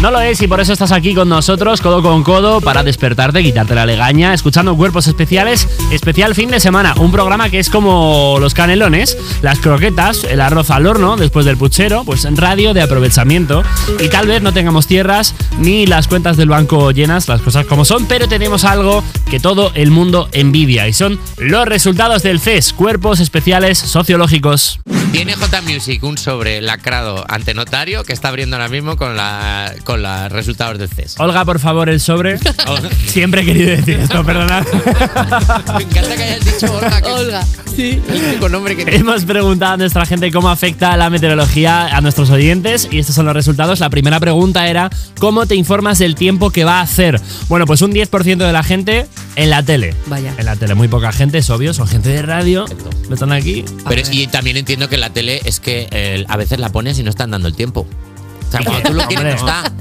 No lo es y por eso estás aquí con nosotros, codo con codo, para despertarte, quitarte la legaña, escuchando Cuerpos Especiales, especial fin de semana. Un programa que es como los canelones, las croquetas, el arroz al horno después del puchero, pues en radio de aprovechamiento. Y tal vez no tengamos tierras ni las cuentas del banco llenas, las cosas como son, pero tenemos algo que todo el mundo envidia y son los resultados del CES, Cuerpos Especiales Sociológicos. Tiene J Music un sobre lacrado ante notario que está abriendo ahora mismo con la con los resultados del CES. Olga, por favor, el sobre. Siempre he querido decir esto, perdonad. Me encanta que hayas dicho Olga. Que Olga, sí. Único nombre que Hemos preguntado a nuestra gente cómo afecta la meteorología a nuestros oyentes y estos son los resultados. La primera pregunta era ¿cómo te informas del tiempo que va a hacer? Bueno, pues un 10% de la gente en la tele. Vaya. En la tele, muy poca gente, es obvio, son gente de radio. ¿No están aquí? Pero, y también entiendo que en la tele es que eh, a veces la pones y no están dando el tiempo. O sea, cuando tú lo quieres, no está.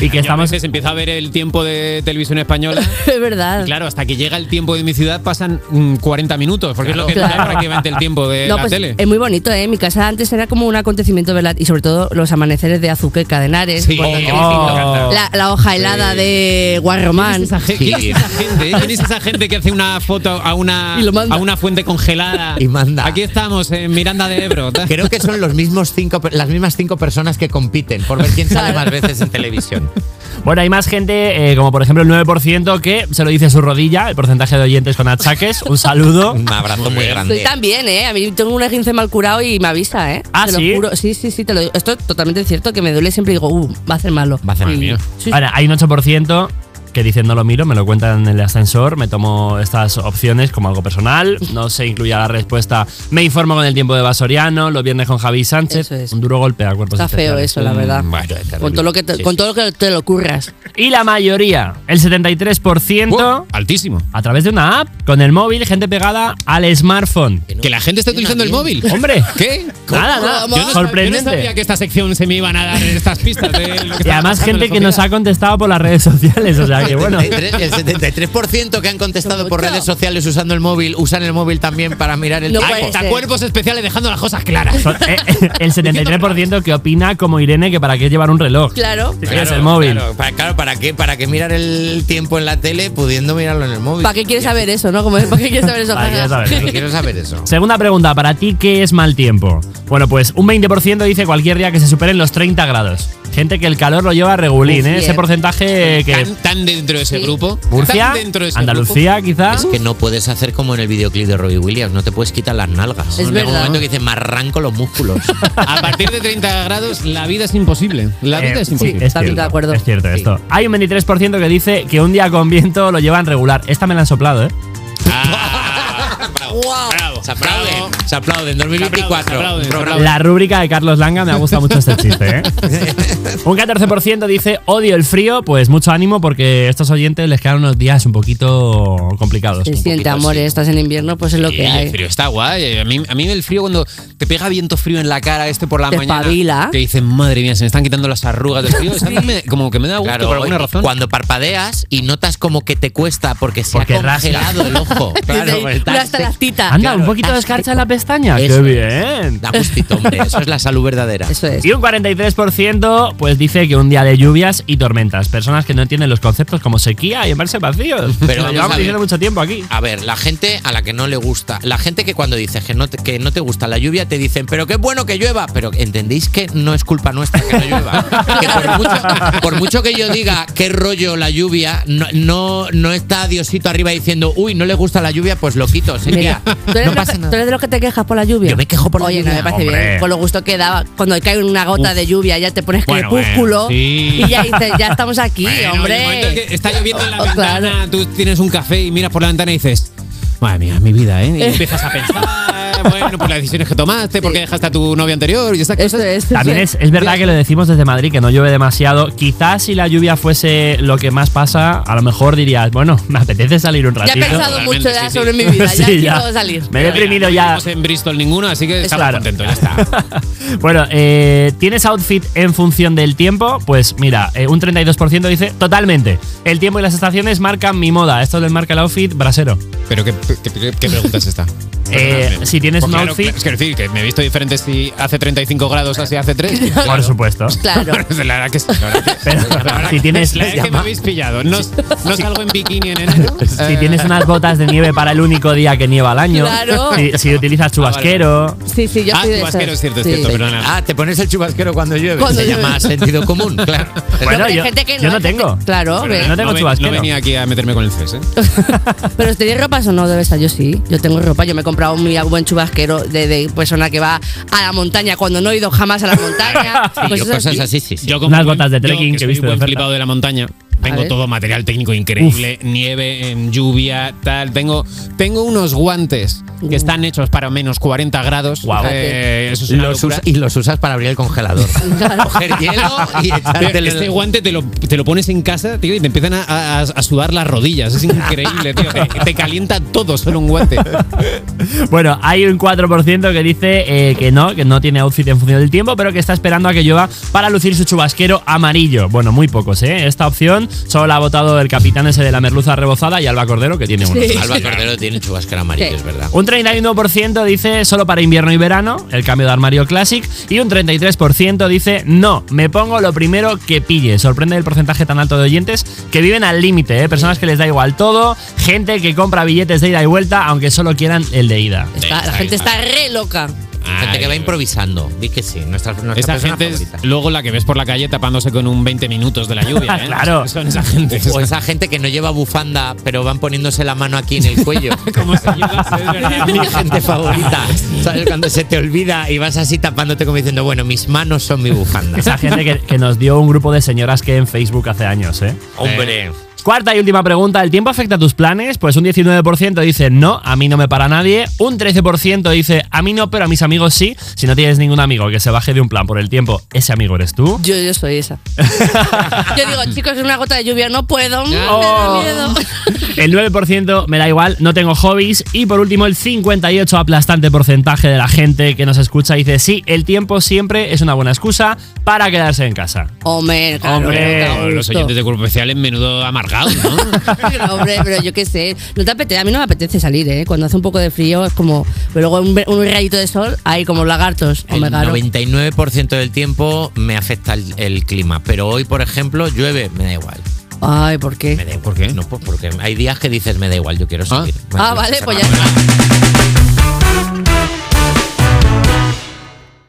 Y que estamos. Se empieza a ver el tiempo de televisión española. Es verdad. Y claro, hasta que llega el tiempo de mi ciudad pasan mm, 40 minutos, porque es lo que Claro. da prácticamente el tiempo de No, la pues, tele. Es muy bonito, ¿eh? Mi casa antes era como un acontecimiento, ¿verdad? Y sobre todo los amaneceres de Azuqueca de Henares. Sí. Oh. la, la hoja helada de Guarromán. ¿Quién es esa gente? ¿Quién es esa gente? ¿Quién es esa gente que hace una foto a una, a una fuente congelada? Y manda. Aquí estamos, en Miranda de Ebro. Creo que son los mismos cinco, las mismas cinco personas que compiten por ver quién sale más veces en televisión. Bueno, hay más gente, eh, como por ejemplo el 9%, que se lo dice su rodilla, el porcentaje de oyentes con achaques. Un saludo. Un abrazo muy Estoy grande. también, ¿eh? A mí tengo un esguince mal curado y me avisa, ¿eh? Ah, te ¿sí? Lo juro. Sí, sí, sí, te lo digo. Esto es totalmente cierto, que me duele siempre y digo, uh, va a ser malo. Va a ser mío. Sí, Ahora, hay un 8% que dicen no lo miro, me lo cuentan en el ascensor, me tomo estas opciones como algo personal, no se incluya la respuesta, me informo con el tiempo de Vasoriano, los viernes con Javi Sánchez, Eso es. un duro golpe a cuerpos Está feo eso, la verdad. Mm, bueno. Con todo lo que te, Sí, con sí. todo lo que te lo curras. Y la mayoría, el 73%, Altísimo. a través de una app, con el móvil, gente pegada al smartphone. Que la gente está utilizando el móvil. Hombre, ¿Qué? nada, nada, Yo no, sorprendente. yo no sabía que esta sección se me iban a dar estas pistas de lo que Y además gente en que nos ha contestado por las redes sociales, o sea bueno. El 73% que han contestado por redes sociales usando el móvil, usan el móvil también para mirar el No tiempo. cuerpos especiales dejando las cosas claras. Son- eh, eh, el 73% que opina como Irene que para qué llevar un reloj. Claro. Si tienes el móvil. Claro, para, claro, ¿para qué? ¿Para qué mirar el tiempo en la tele pudiendo mirarlo en el móvil? ¿Para qué quieres saber eso, no? Como, ¿Para qué quieres saber eso? ¿Para qué quieres saber eso. Segunda pregunta, para ti, ¿qué es mal tiempo? Bueno, pues un 20% dice cualquier día que se superen los 30 grados. Gente que el calor lo lleva regulín, ¿eh? Ese porcentaje que... Tan, tan dentro de ese grupo. Murcia, tan dentro de ese Andalucía, quizás. Es que no puedes hacer como en el videoclip de Robbie Williams, no te puedes quitar las nalgas. Es verdad. un momento que dice, me arranco los músculos. A partir de 30 grados, la vida es imposible. La vida Eh, es imposible. es cierto, Es cierto esto. Hay un 23% que dice que un día con viento lo llevan regular. Esta me la han soplado, ¿eh? Bravo. Se aplauden, se aplauden. 2024. La rúbrica de Carlos Langa me ha gustado mucho este chiste, ¿eh? Un 14% dice odio el frío, pues mucho ánimo porque estos oyentes les quedan unos días un poquito complicados. Se siente amor, estás en invierno, pues es lo que hay. el frío está guay. A mí, a mí el frío cuando te pega viento frío en la cara este por la Te mañana. espabila. Que dices, madre mía, se me están quitando las arrugas del frío. A me- como que me da gusto Claro, por alguna y razón. Cuando parpadeas y notas como que te cuesta porque se Porque ha rasca. congelado el ojo. Claro, pues estás- Anda, un poquito de escarcha en la pestaña. Eso ¡Qué es. bien! Da gustito, hombre. Eso es la salud verdadera. Eso es. Y un 43% pues dice que un día de lluvias y tormentas. Personas que no entienden los conceptos como sequía y embalse vacíos. Pero Lo vamos llevamos diciendo mucho tiempo aquí. A ver, la gente a la que no le gusta, la gente que cuando dices que no te, que no te gusta la lluvia te dicen, pero qué bueno que llueva, pero entendéis que no es culpa nuestra que no llueva. que por mucho, por mucho que yo diga qué rollo la lluvia, no, no, no está Diosito arriba diciendo, uy, no le gusta la lluvia, pues lo quito, sequía. ¿tú eres, No de pasa los que- nada. tú eres de los que te quejas por la lluvia? Yo me quejo por la Oye, lluvia. no me parece Hombre. bien. Con lo gusto que da cuando cae una gota de lluvia, ya te pones Bueno, crepúsculo bueno, sí. y ya dices, ya estamos aquí, Bueno, hombre. que está lloviendo en la Oh, ventana, claro. tú tienes un café y miras por la ventana y dices, madre mía, mi vida, ¿eh? Y empiezas a pensar, bueno, por las decisiones que tomaste, porque dejaste a tu novia anterior y estas cosas. También es, es verdad que lo decimos desde Madrid, que no llueve demasiado. Quizás si la lluvia fuese lo que más pasa, a lo mejor dirías, bueno, me apetece salir un Ya he ratito. pensado mucho ya sí, sobre sí. mi vida, ya quiero salir. Me he deprimido ya. No en Bristol ninguno, así que estamos Claro. contentos, ya está. Bueno, eh, ¿tienes outfit en función del tiempo? Pues mira, eh, un 32% dice totalmente. El tiempo y las estaciones marcan mi moda. Esto les marca el outfit brasero. Pero ¿qué, qué, qué- qué pregunta es esta? Eh, si tienes Pues un claro, outfit- claro, Es que decir, que me he visto diferente si hace 35 grados así hace 3. Por supuesto. Claro. la verdad que sí. La verdad que, Pero la verdad si que- tienes- la que me habéis pillado. No, no salgo en bikini en enero. Si tienes unas botas de nieve para el único día que nieva al año. Claro. Si, si utilizas chubasquero. Sí, sí, yo Ah, chubasquero, es cierto, es Sí. cierto, perdona. Ah, te pones el chubasquero cuando llueve. Cuando Se llueve. llama sentido común, claro. Bueno, yo, gente que no, yo no tengo. Claro, Pero no tengo no, chubasquero. no venía aquí a meterme con el CES, ¿eh? Pero ¿tenéis ropa o no debe estar? Yo sí, yo tengo ropa. Yo me he comprado un muy buen chubasquero de, de persona que va a la montaña cuando no he ido jamás a la montaña. Pues yo eso cosas sí. así, sí, sí. Yo Unas buen- botas de yo, trekking que visto de buen oferta. flipado de la montaña. Tengo todo material técnico increíble, nieve, en lluvia, tal. Tengo, tengo unos guantes que están hechos para menos 40 grados. Guau. Eh, eso es Los usa- y los usas para abrir el congelador. Coger hielo y echártelo. Este guante te lo, te lo pones en casa, tío, y te empiezan a, a- a sudar las rodillas. Es increíble, tío. Te, te calienta todo solo un guante. Bueno, hay un 4% que dice eh, que no, que no tiene outfit en función del tiempo, pero que está esperando a que llueva para lucir su chubasquero amarillo. Bueno, muy pocos, ¿eh? Esta opción solo la ha votado el capitán ese de la merluza rebozada y Alba Cordero, que tiene uno. Sí. Alba Cordero tiene chubasquero amarillo, Sí. es verdad. Un 31% dice solo para invierno y verano, el cambio de armario Classic. Y un 33% dice no, me pongo lo primero que pille. Sorprende el porcentaje tan alto de oyentes que viven al límite, ¿eh? personas que les da igual todo, gente que compra billetes de ida y vuelta aunque solo quieran el de ida. Está- la gente está re loca. Gente que va improvisando. Di que sí. Nuestra, nuestra Esa gente es luego la que ves por la calle tapándose con un 20 minutos de la lluvia. ¿eh? Claro. Son esa gente. O esa gente que no lleva bufanda, pero van poniéndose la mano aquí en el cuello. Como es verdad. Mi gente favorita. ¿Sabes? Cuando se te olvida y vas así tapándote como diciendo, bueno, mis manos son mi bufanda. Esa gente que, que nos dio un grupo de señoras que en Facebook hace años, ¿eh? Hombre. Cuarta y última pregunta, ¿el tiempo afecta a tus planes? Pues un 19% dice no, a mí no me para nadie. Un 13% dice a mí no, pero a mis amigos sí. Si no tienes ningún amigo que se baje de un plan por el tiempo, ese amigo eres tú. Yo, yo soy esa. yo digo, chicos, en una gota de lluvia no puedo. mm, Me da Oh. miedo. El 9% me da igual, no tengo hobbies. Y por último, el 58 aplastante porcentaje de la gente que nos escucha dice sí, el tiempo siempre es una buena excusa para quedarse en casa. Hombre, claro, Hombre, Los oyentes de Cuerpo Especial en menudo ¿no? Hombre, pero yo qué sé. No te apetece, a mí no me apetece salir, ¿eh? Cuando hace un poco de frío es como. Pero luego un, un rayito de sol, ahí como lagartos. El claro. 99% del tiempo me afecta el, el clima. Pero hoy, por ejemplo, llueve, me da igual. Ay, ¿por qué? Me da igual. ¿Por qué? No, pues porque hay días que dices, me da igual, yo quiero seguir. Ah, vale, pues ya está.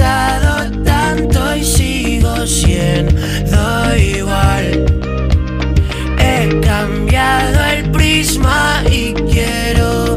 Pensado tanto y sigo siendo igual. He cambiado el prisma y quiero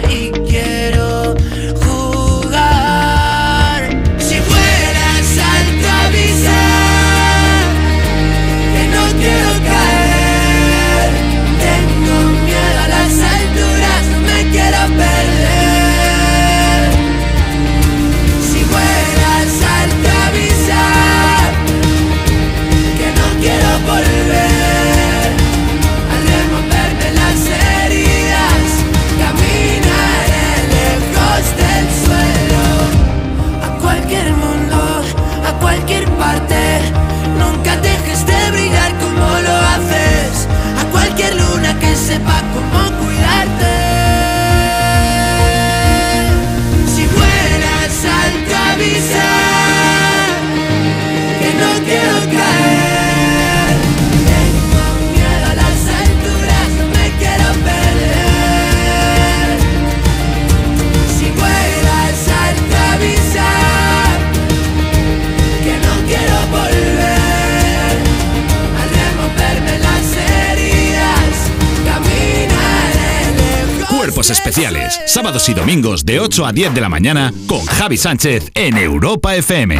sábados y domingos de 8 a 10 de la mañana con Javi Sánchez en Europa FM.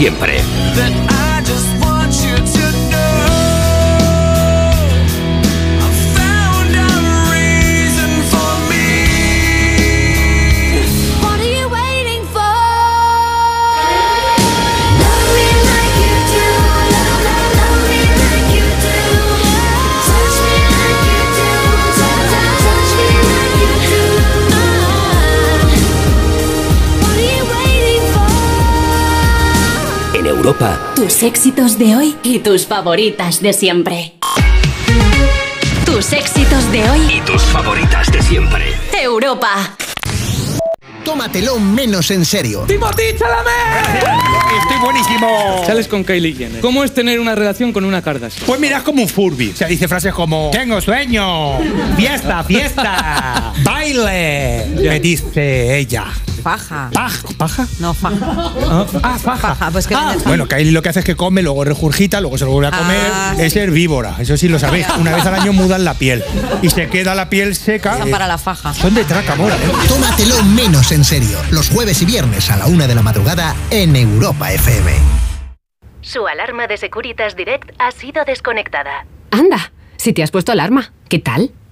siempre. Tus éxitos de hoy y tus favoritas de siempre. Tus éxitos de hoy Y tus favoritas de siempre. Europa. Tómatelo menos en serio. ¡Timothy Estoy buenísimo. Sales con Kylie Jenner. ¿Cómo es tener una relación con una Kardashian? Pues mira, es como un Furby. O sea, dice frases como Tengo sueño, fiesta, fiesta, baile. Me dice ella. Paja. ¿Paja? ¿Paja? No, faja. Ah, ah, paja. pues que Ah, vende- bueno, Kylie lo que hace es que come, luego regurgita, luego se lo vuelve a comer. Ah, es herbívora, eso sí lo sabéis. Una vez al año mudan la piel y se queda la piel seca. Son para la faja. Son de traca, mola. ¿eh? Tómatelo menos en serio. Los jueves y viernes a la una de la madrugada en Europa FM. Su alarma de Securitas Direct ha sido desconectada. Anda, si te has puesto alarma. ¿Qué tal?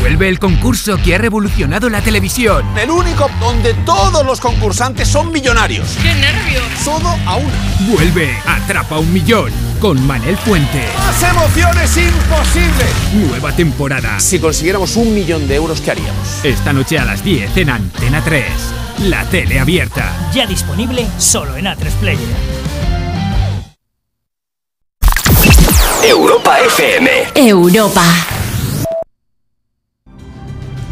Vuelve el concurso que ha revolucionado la televisión. El único donde todos los concursantes son millonarios. ¡Qué nervios! Todo a una. Vuelve Atrapa un Millón con Manel Fuente. ¡Más emociones imposibles! Nueva temporada. Si consiguiéramos un millón de euros, ¿qué haríamos? Esta noche a las 10 en Antena 3. La tele abierta. Ya disponible solo en A3 Player. Europa FM. Europa.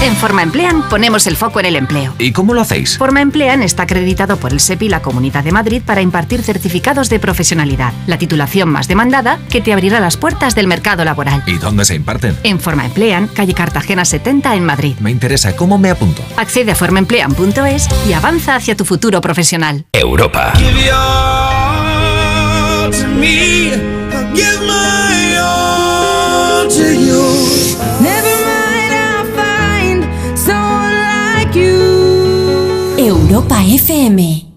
En Forma Emplean ponemos el foco en el empleo. ¿Y cómo lo hacéis? Forma Emplean está acreditado por el SEPI y la Comunidad de Madrid para impartir certificados de profesionalidad, la titulación más demandada que te abrirá las puertas del mercado laboral. ¿Y dónde se imparten? En Forma Emplean, calle Cartagena 70 en Madrid. Me interesa, ¿cómo me apunto? Accede a formaemplean.es y avanza hacia tu futuro profesional. Europa. Europa FM.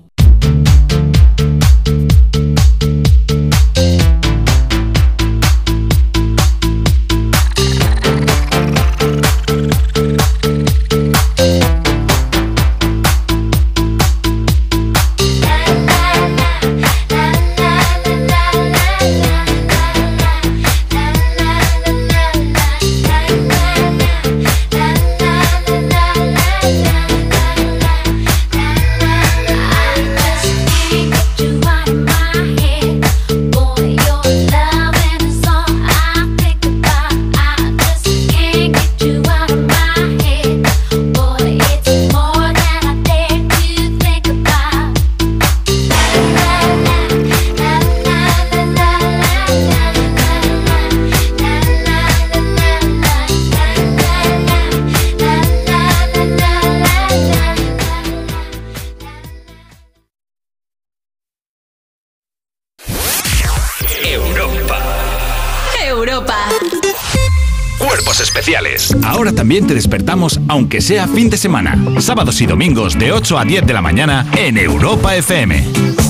Ahora también te despertamos, aunque sea fin de semana. Sábados y domingos de 8 a 10 de la mañana en Europa FM.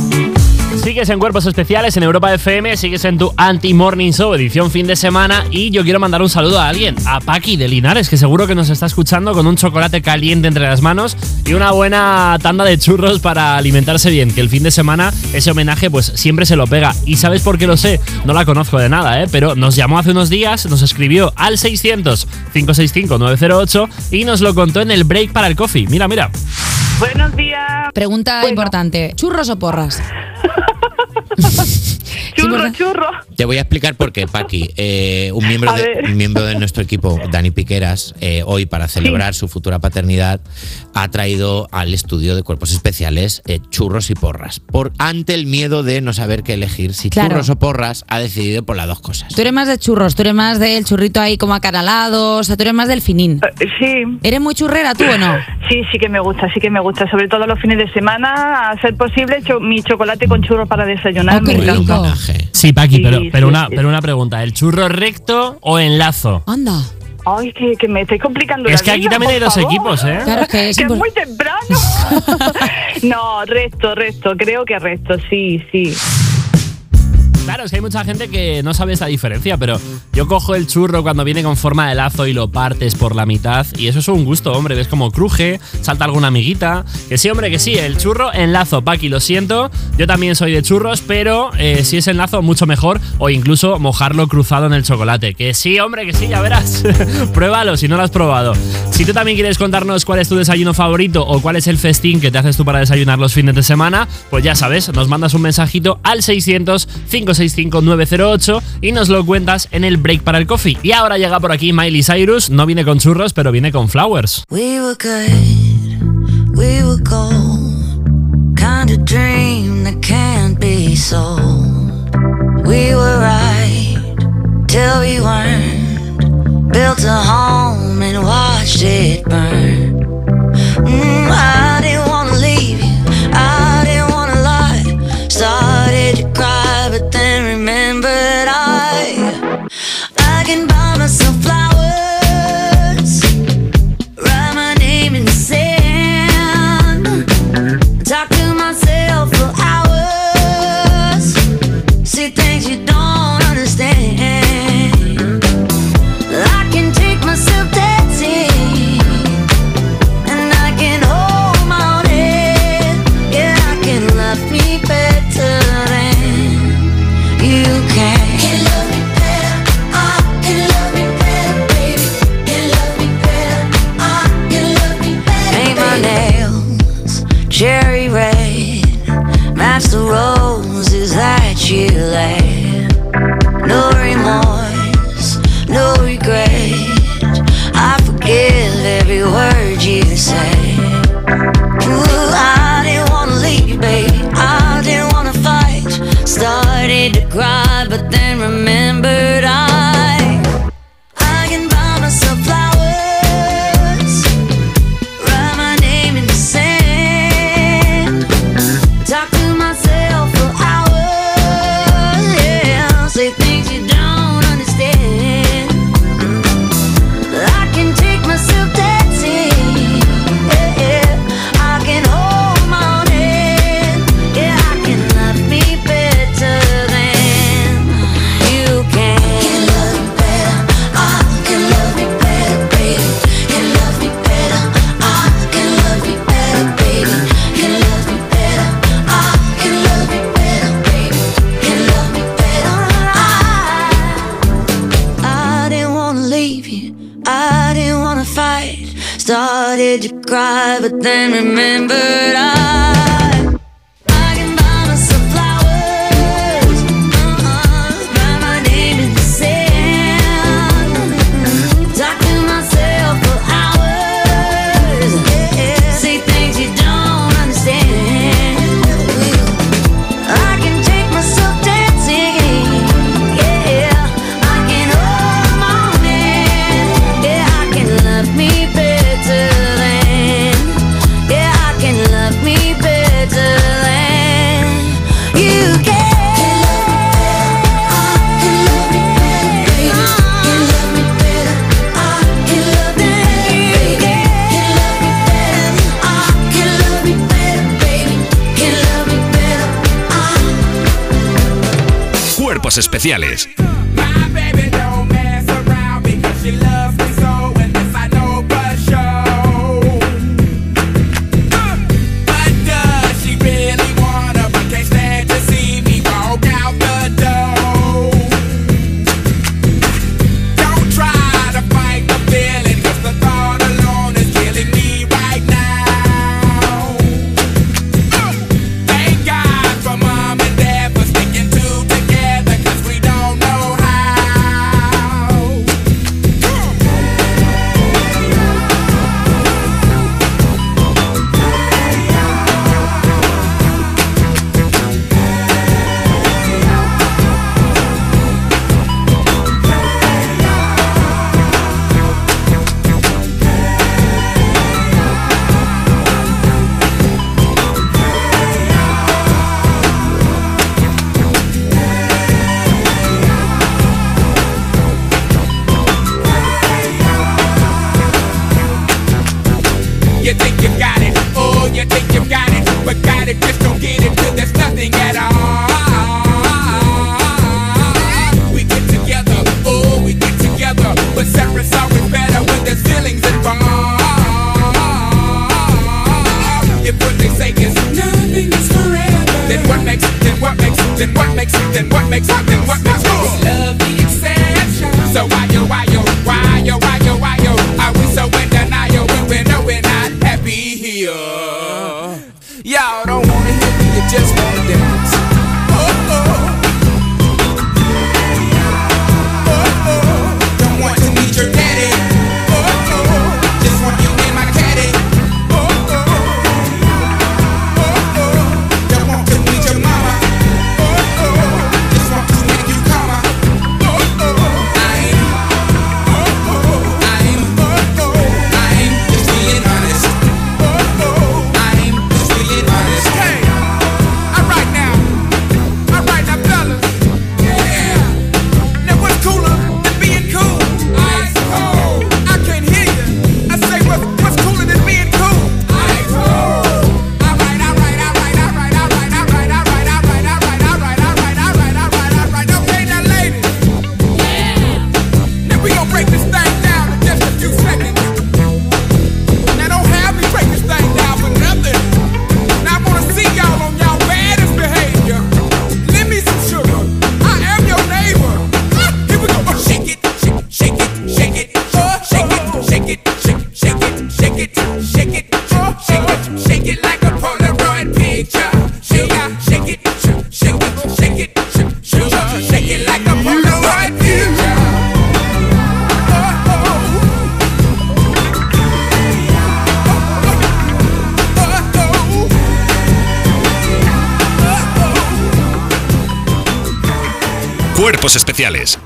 Sigues en Cuerpos Especiales en Europa FM, sigues en tu Anti-Morning Show, edición fin de semana. Y yo quiero mandar un saludo a alguien, a Paqui de Linares, que seguro que nos está escuchando con un chocolate caliente entre las manos y una buena tanda de churros para alimentarse bien. Que el fin de semana ese homenaje, pues siempre se lo pega. ¿Y sabes por qué lo sé? No la conozco de nada, ¿eh? Pero nos llamó hace unos días, nos escribió al 600-565-908 y nos lo contó en el break para el coffee. Mira, mira. Buenos días. Pregunta importante: ¿churros o porras? Churro, churro. Te voy a explicar por qué, Paqui. Eh, un, miembro A de, un miembro de nuestro equipo, Dani Piqueras, eh, hoy para celebrar su futura paternidad, ha traído al estudio de cuerpos especiales eh, churros y porras. Por, ante el miedo de no saber qué elegir, si Claro. churros o porras, ha decidido por las dos cosas. Tú eres más de churros, tú eres más del churrito ahí como acanalado, o sea, tú eres más del finín. Sí. ¿Eres muy churrera tú o no? Sí, sí que me gusta, sí que me gusta. Sobre todo los fines de semana, a ser posible, cho- mi chocolate con churros para desayunar. Oh, qué rico. Sí, Paqui, pero, sí, pero, una, sí. pero una pregunta. ¿El churro recto o en lazo? Anda. Ay, que, que me estáis complicando Es la que aquí vida, también hay dos favor. equipos, ¿eh? Claro, es que es Que es muy temprano. no, resto, resto. Creo que resto, sí, sí. Claro, es que hay mucha gente que no sabe esta diferencia, pero yo cojo el churro cuando viene con forma de lazo y lo partes por la mitad y eso es un gusto, hombre. Ves como cruje, salta alguna amiguita. Que sí, hombre, que sí, el churro en lazo, Paqui, lo siento. Yo también soy de churros, pero eh, si es en lazo, mucho mejor. O incluso mojarlo cruzado en el chocolate. Que sí, hombre, que sí, ya verás. Pruébalo si no lo has probado. Si tú también quieres contarnos cuál es tu desayuno favorito o cuál es el festín que te haces tú para desayunar los fines de semana, pues ya sabes, nos mandas un mensajito al 600 565 908 y nos lo cuentas en el break para el coffee. Y ahora llega por aquí Miley Cyrus, no viene con churros, pero viene con flowers. We were good, we were gold. Kind of dream that can't be sold. We were right till we weren't. Built a home and watched it burn. Mm, especiales.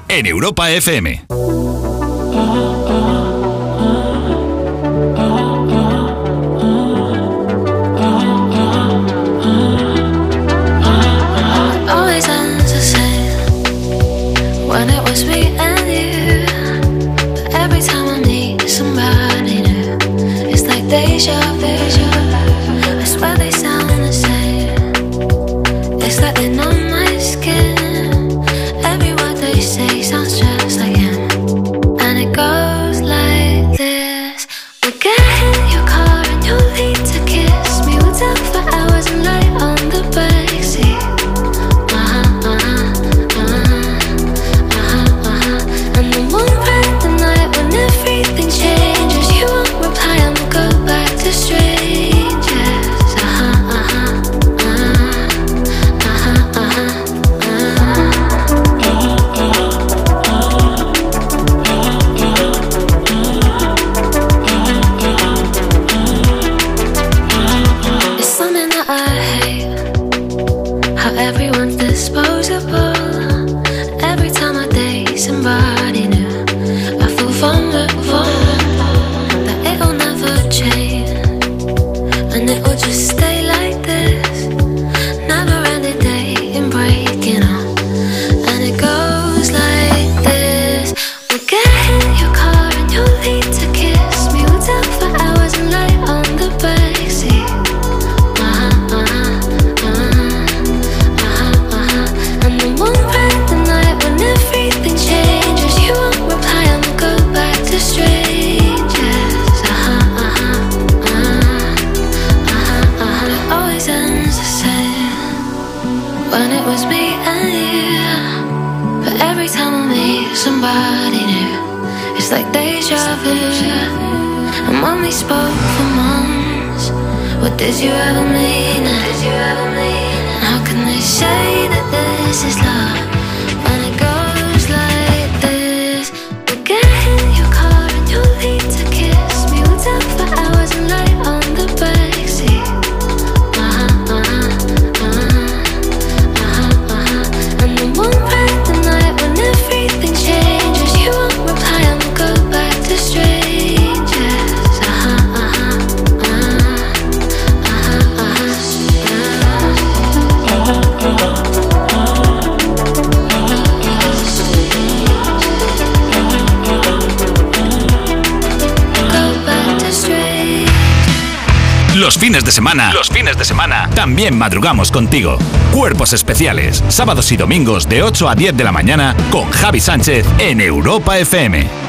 en Europa FM. Los fines de semana. Los fines de semana. También madrugamos contigo. Cuerpos especiales. Sábados y domingos de 8 a 10 de la mañana con Javi Sánchez en Europa FM.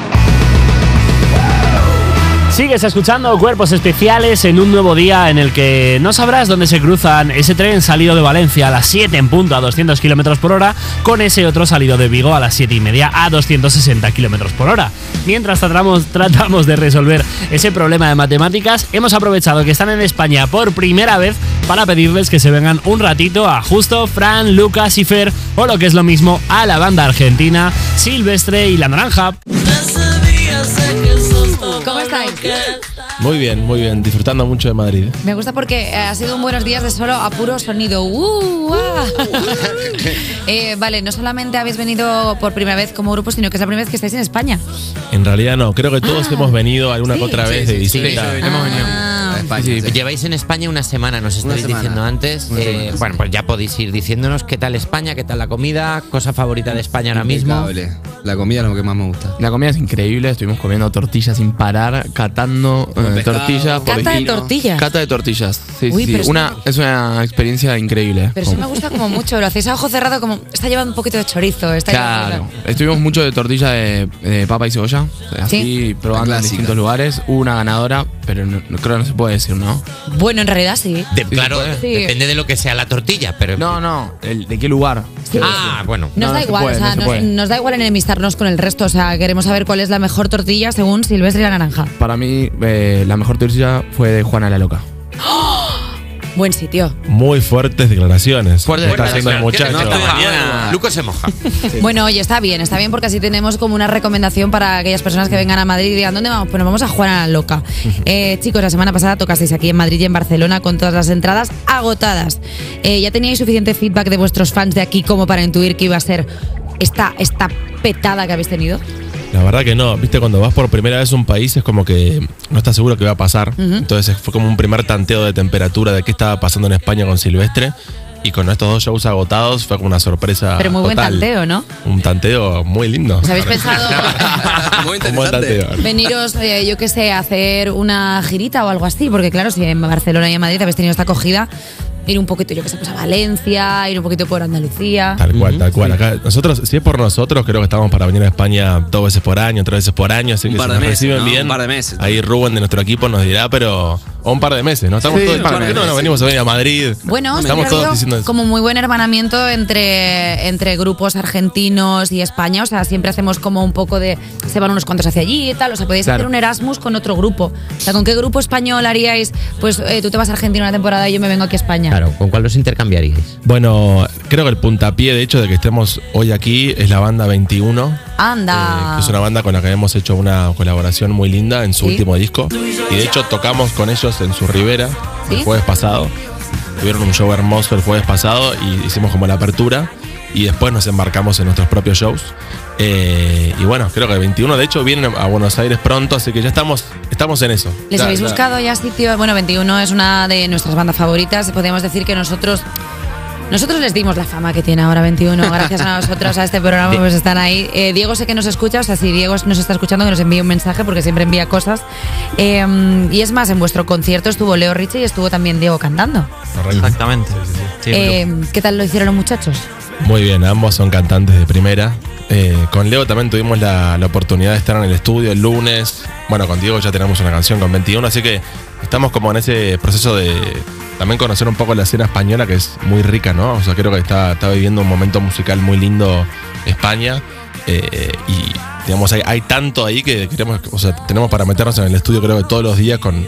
Sigues escuchando Cuerpos Especiales en un nuevo día en el que no sabrás dónde se cruzan ese tren salido de Valencia a las 7 en punto a 200 kilómetros por hora con ese otro salido de Vigo a las 7 y media a 260 kilómetros por hora. Mientras tratamos, tratamos de resolver ese problema de matemáticas, hemos aprovechado que están en España por primera vez para pedirles que se vengan un ratito a Justo, Fran, Lucas y Fer, o lo que es lo mismo, a la banda argentina Silvestre y La Naranja. Muy bien, muy bien. Disfrutando mucho de Madrid. Me gusta porque eh, ha sido un buenos días de solo a puro sonido. ¡Uh! ¡ah! Eh, vale, no solamente habéis venido por primera vez como grupo, sino que es la primera vez que estáis en España. En realidad no, creo que todos hemos venido alguna que otra vez de visita. Lleváis en España una semana, nos estáis semana. diciendo antes. Eh, semana. bueno, pues ya podéis ir diciéndonos qué tal España, qué tal la comida, cosa favorita de España ahora mismo. La comida es lo que más me gusta. La comida es increíble, estuvimos comiendo tortillas sin parar, catando eh, pescado. tortillas. por Cata de tortillas. Cata de tortillas, sí, Uy, sí. Una, es una experiencia increíble. Pero eso me gusta como mucho. Lo hacéis a ojo cerrado, como está llevando un poquito de chorizo. Está Claro, llevando- estuvimos mucho de tortilla de, de papa y cebolla, así Sí. probando en distintos lugares. Hubo una ganadora, pero no, no- creo que no se puede decir, ¿no? Bueno, en realidad sí. De- claro, Sí. depende de lo que sea la tortilla, pero. No, no, el- ¿de qué lugar? Ah, bueno. Nos da igual, o sea, nos, nos da igual enemistarnos con el resto. O sea, queremos saber cuál es la mejor tortilla según Silvestre y la naranja. Para mí, eh, la mejor tortilla fue de Juana la Loca. Buen sitio. Muy fuertes declaraciones. Fuertes Está haciendo el muchacho. Luco se moja. Bueno, oye, está bien, está bien porque así tenemos como una recomendación para aquellas personas que vengan a Madrid y digan, ¿dónde vamos? Pues nos vamos a Juana la Loca. Eh, chicos, la semana pasada tocasteis aquí en Madrid y en Barcelona con todas las entradas agotadas. Eh, ¿Ya teníais suficiente feedback de vuestros fans de aquí como para intuir que iba a ser esta, esta petada que habéis tenido? La verdad que no, viste, cuando vas por primera vez a un país es como que no estás seguro qué va a pasar. Entonces fue como un primer tanteo de temperatura de qué estaba pasando en España con Silvestre. Y con estos dos shows agotados fue como una sorpresa. Pero muy buen tanteo, ¿no? Un tanteo muy lindo. ¿Os habéis pensado Muy tanteo. veniros, eh, yo qué sé, a hacer una girita o algo así? Porque claro, si en Barcelona y en Madrid habéis tenido esta acogida, ir un poquito, yo qué sé, pues a Valencia, ir un poquito por Andalucía. Tal cual, tal cual. Acá, nosotros, si es por nosotros, creo que estamos para venir a España dos veces por año, tres veces por año, así Un que par si de nos meses, reciben ¿no? bien. Un par de meses. Ahí Rubén de nuestro equipo nos dirá, pero. O un par de meses, ¿no? Estamos Sí, todos. ¿Por qué no nos venimos a venir a Madrid? Bueno, estamos todos diciendo eso. como muy buen hermanamiento entre, entre grupos argentinos y España. O sea, siempre hacemos como un poco de. Se van unos cuantos hacia allí y tal. O sea, podéis Claro. hacer un Erasmus con otro grupo. O sea, ¿con qué grupo español haríais? Pues eh, tú te vas a Argentina una temporada y yo me vengo aquí a España. Claro, ¿con cuál los intercambiaríais? Bueno, creo que el puntapié, de hecho, de que estemos hoy aquí es la banda 21. Anda. que es una banda con la que hemos hecho una colaboración muy linda en su Sí. último disco. Y de hecho tocamos con ellos en su Rivera ¿Sí? el jueves pasado. Tuvieron un show hermoso el jueves pasado y hicimos como la apertura. Y después nos embarcamos en nuestros propios shows. Eh, y bueno, creo que el 21 de hecho vienen a Buenos Aires pronto, así que ya estamos, estamos en eso. ¿Les Ya- habéis ya- buscado ya sitios? Bueno, 21 es una de nuestras bandas favoritas. Podemos decir que nosotros. Nosotros les dimos la fama que tiene ahora 21. Gracias a nosotros, a este programa, pues están ahí. Eh, Diego sé que nos escucha, o sea, si Diego nos está escuchando, que nos envíe un mensaje, porque siempre envía cosas. Eh, y es más, en vuestro concierto estuvo Leo Richie y estuvo también Diego cantando. Exactamente. Eh, ¿Qué tal lo hicieron los muchachos? Muy bien, ambos son cantantes de primera. Eh, con Leo también tuvimos la, la oportunidad de estar en el estudio el lunes. Bueno, con Diego ya tenemos una canción con 21, así que estamos como en ese proceso de también conocer un poco la escena española, que es muy rica, ¿no? O sea, creo que está, está viviendo un momento musical muy lindo España. eh, y digamos, hay, hay tanto ahí que queremos, o sea, tenemos para meternos en el estudio, creo que todos los días con,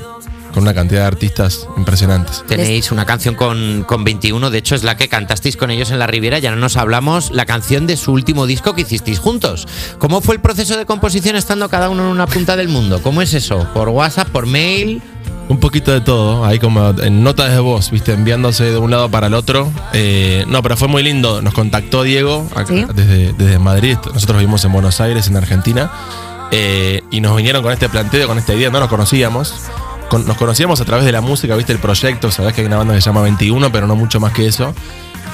con una cantidad de artistas impresionantes. Tenéis una canción con, con 21, de hecho es la que cantasteis con ellos en la Riviera, ya no nos hablamos, la canción de su último disco que hicisteis juntos. ¿Cómo fue el proceso de composición estando cada uno en una punta del mundo? ¿Cómo es eso? ¿Por WhatsApp, por mail? Un poquito de todo, ahí como en notas de voz, viste, enviándose de un lado para el otro. Eh, no, pero fue muy lindo. Nos contactó Diego acá, desde, desde Madrid. Nosotros vivimos en Buenos Aires, en Argentina. Eh, y nos vinieron con este planteo, con esta idea. No nos conocíamos. Con- nos conocíamos a través de la música, viste, el proyecto. Sabés que hay una banda que se llama 21, pero no mucho más que eso.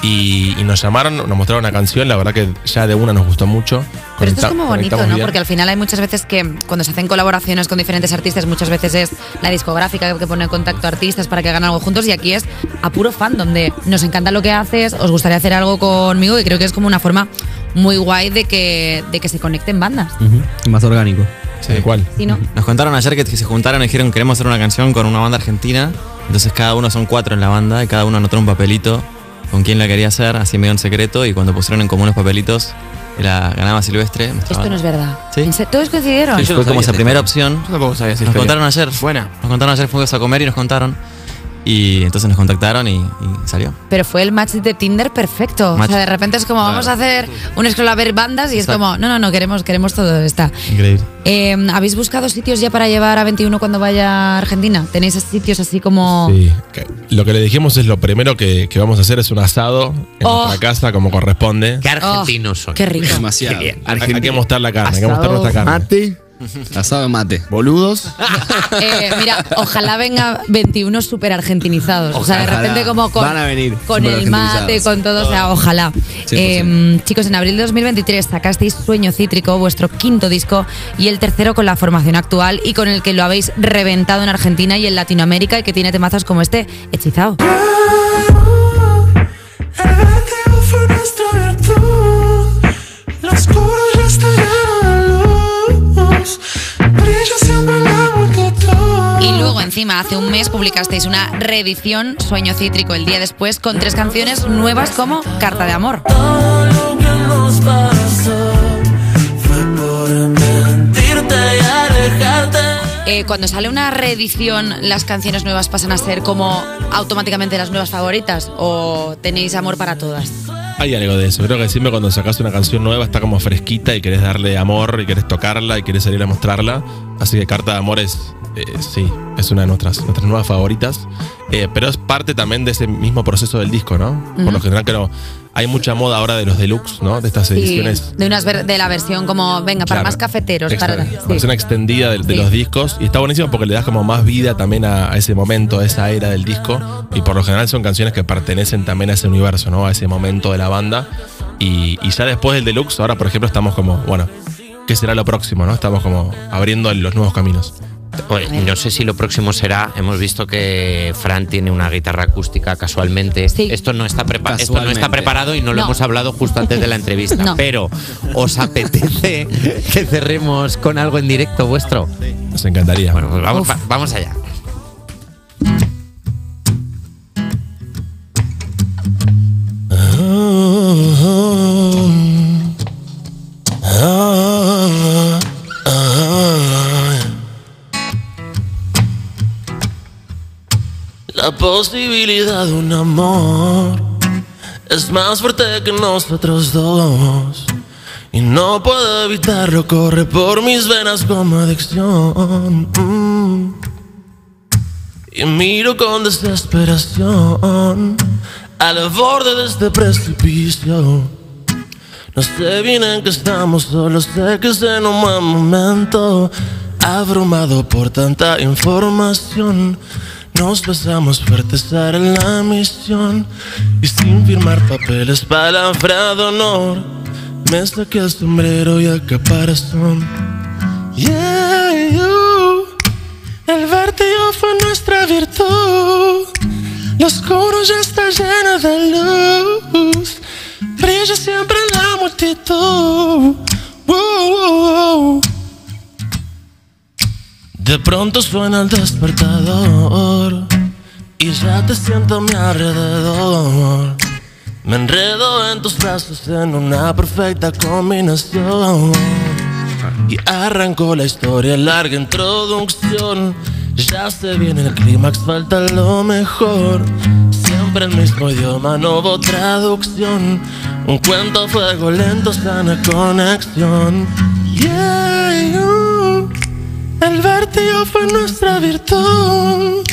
Y, y nos llamaron, nos mostraron una canción. La verdad que ya de una nos gustó mucho. Pero esto es como bonito, ¿no? bien. Porque al final hay muchas veces que cuando se hacen colaboraciones con diferentes artistas, muchas veces es la discográfica que pone en contacto a artistas para que hagan algo juntos y aquí es a puro fan, donde nos encanta lo que haces, os gustaría hacer algo conmigo y creo que es como una forma muy guay de que, de que se conecten bandas. Más orgánico. Sí, ¿Cuál? Si no. Nos contaron ayer que, que se juntaron y dijeron queremos hacer una canción con una banda argentina. Entonces cada uno son cuatro en la banda y cada uno anotó un papelito con quién la quería hacer, así medio en secreto. Y cuando pusieron en común los papelitos, la ganaba Silvestre. Esto banda. no es verdad. ¿Sí? ¿Todos coincidieron? Fue como esa primera opción. Yo tampoco sabía esa Nos historia. contaron ayer. Buena. Nos contaron ayer, fuimos a comer y nos contaron. Y entonces nos contactaron y, y salió. Pero fue el match de Tinder perfecto. Match. O sea, de repente es como, Claro. vamos a hacer un scroll a ver bandas y es como, no, no, no, queremos, queremos todo. Está. Increíble. Eh, ¿Habéis buscado sitios ya para llevar a 21 cuando vaya a Argentina? ¿Tenéis sitios así como... Sí. Lo que le dijimos es lo primero que, que vamos a hacer es un asado en Oh. nuestra casa como corresponde. Qué argentinos son. Qué rico. Demasiado. Hay, hay que mostrar la carne, hay que mostrar nuestra carne. Mate. Asado de mate. Boludos. Eh, mira, ojalá venga 21 súper argentinizados. o sea, de Ojalá. repente como con, Van a venir con el mate, con todo, o sea, ojalá. 100%. Eh, chicos, en abril de 2023 sacasteis Sueño Cítrico, vuestro quinto disco, y el tercero con la formación actual y con el que lo habéis reventado en Argentina y en Latinoamérica y que tiene temazos como este, Hechizado. fue luz. Y luego encima, hace un mes publicasteis una reedición, Sueño Cítrico, el día después, con tres canciones nuevas como Carta de Amor. Todo lo que nos pasó fue por mentirte y alejarte. Eh, cuando sale una reedición, ¿las canciones nuevas pasan a ser como automáticamente las nuevas favoritas? ¿O tenéis amor para todas? Hay algo de eso. Creo que siempre cuando sacas una canción nueva está como fresquita y querés darle amor y querés tocarla y querés salir a mostrarla. Así que Carta de Amor es, eh, sí, es una de nuestras, nuestras nuevas favoritas. Eh, pero es parte también de ese mismo proceso del disco, ¿no? Por lo general, creo, hay mucha moda ahora de los deluxe, ¿no? De estas Sí, ediciones. de, unas ver- de la versión como, venga, para Claro. más cafeteros. Para, sí. versión extendida de, de Sí. los discos. Y está buenísimo porque le das como más vida también a, a ese momento, a esa era del disco. Y por lo general son canciones que pertenecen también a ese universo, ¿no? A ese momento de la banda. Y, y ya después del deluxe, ahora por ejemplo estamos como, bueno, ¿qué será lo próximo, no? Estamos como abriendo los nuevos caminos. Oye, no sé si lo próximo será. Hemos visto que Fran tiene una guitarra acústica casualmente. Esto no está prepa- esto no está preparado y no, lo hemos hablado justo antes de la entrevista. No. Pero, ¿os apetece que cerremos con algo en directo vuestro? Nos encantaría. Bueno, pues vamos, Uf. vamos allá. La posibilidad de un amor es más fuerte que nosotros dos. Y no puedo evitarlo, corre por mis venas como adicción. Y miro con desesperación al borde de este precipicio. No sé bien en qué estamos, solo sé que es en un mal momento. Abrumado por tanta información, nos besamos fuertes para la misión. Y sin firmar papeles, palabra de honor, me saqué el sombrero y el caparazón. Yeah, you. El vértigo fue nuestra virtud. Lo oscuro ya está lleno de luz. Brilla siempre la multitud. Wow, wow, wow. De pronto suena el despertador y ya te siento a mi alrededor. Me enredo en tus brazos en una perfecta combinación. Y arrancó la historia, larga introducción. Ya se viene el clímax, falta lo mejor. Siempre el mismo idioma, no hubo traducción. Un cuento a fuego lento, sana conexión. Yeah. El vértigo fue nuestra virtud.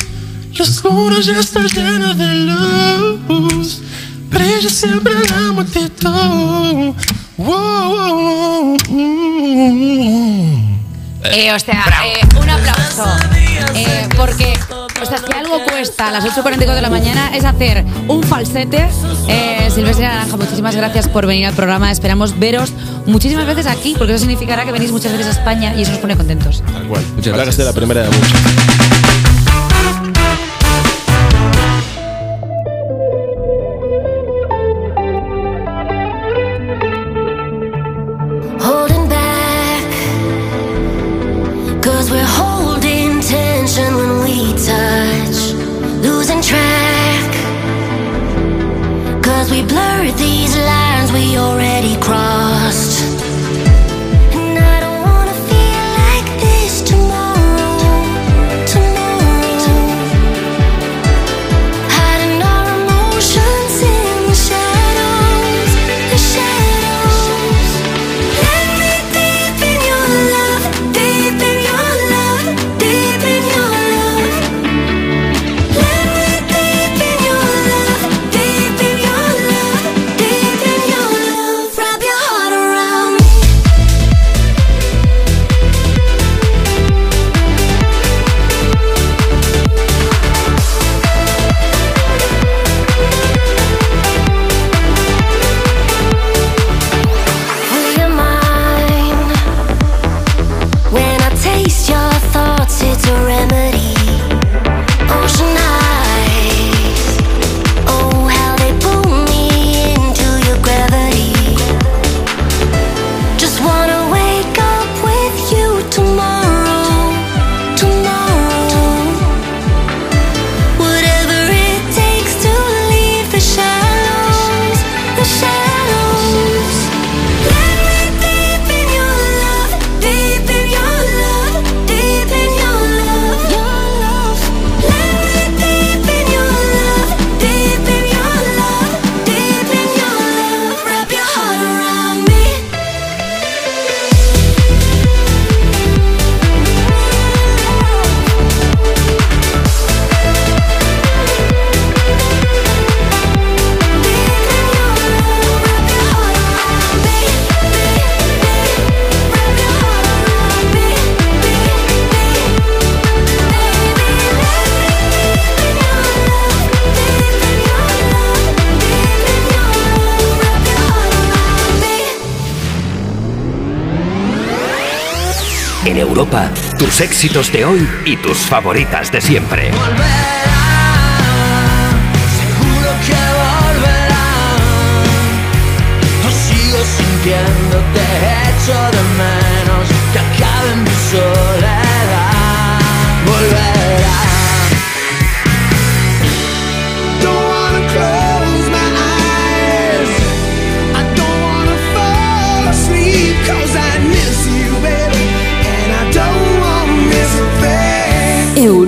Lo oscuro ya está lleno de luz. Brilla siempre la multitud. Wow, wow, wow. Eh, o sea, eh, un aplauso. Eh, porque, o sea, si algo cuesta a las 8.44 de la mañana es hacer un falsete. Eh, Silvestre Naranja, muchísimas gracias por venir al programa. Esperamos veros muchísimas veces aquí, porque eso significará que venís muchas veces a España y eso nos pone contentos. Tal cual. Muchas gracias. sea la primera de muchas. Tus éxitos de hoy y tus favoritas de siempre.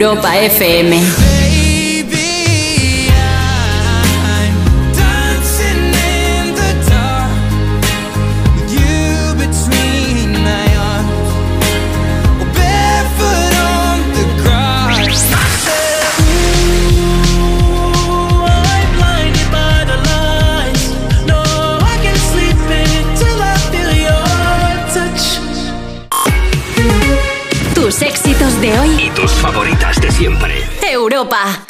Europa FM. Siempre. Europa.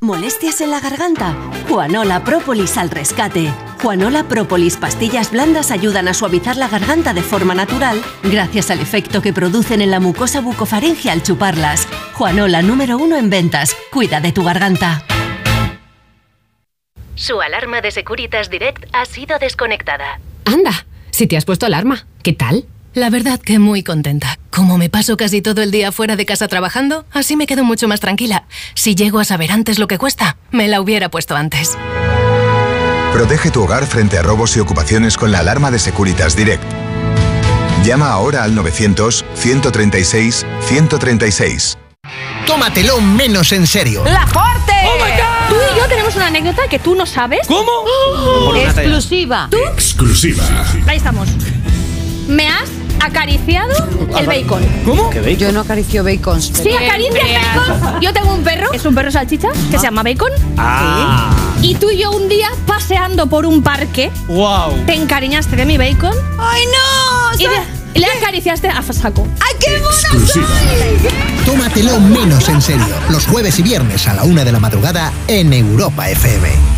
¿Molestias en la garganta? Juanola Propolis al rescate. Juanola Propolis pastillas blandas ayudan a suavizar la garganta de forma natural gracias al efecto que producen en la mucosa bucofaringe al chuparlas. Juanola número uno en ventas. Cuida de tu garganta. Su alarma de Securitas Direct ha sido desconectada. Anda, si te has puesto alarma, ¿qué tal? La verdad que muy contenta. Como me paso casi todo el día fuera de casa trabajando, así me quedo mucho más tranquila. Si llego a saber antes lo que cuesta, me la hubiera puesto antes. Protege tu hogar frente a robos y ocupaciones con la alarma de Securitas Direct. Llama ahora al 900-136-136. Tómatelo menos en serio. ¡La Forte! Oh my God. Tú y yo tenemos una anécdota que tú no sabes. ¿Cómo? Oh, exclusiva. ¿Tú? Exclusiva. Ahí estamos. Me has acariciado el bacon. ¿Cómo? Yo no acaricio bacons. Sí, acaricia el bacon. Yo tengo un perro, es un perro salchicha, que se llama Bacon. Ah. Y tú y yo un día paseando por un parque, Wow. te encariñaste de mi bacon. ¡Ay, no! Y le, y le acariciaste a saco. ¡Ay, qué Tómatelo menos en serio. Los jueves y viernes a la una de la madrugada en Europa FM.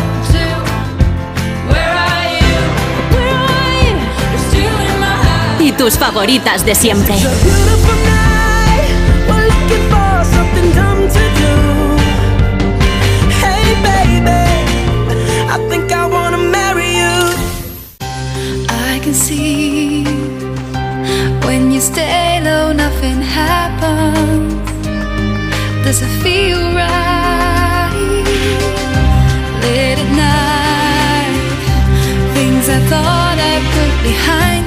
y tus favoritas de siempre. I can see when you stay low, nothing happens. Does it feel right? Late at night, things I thought I put behind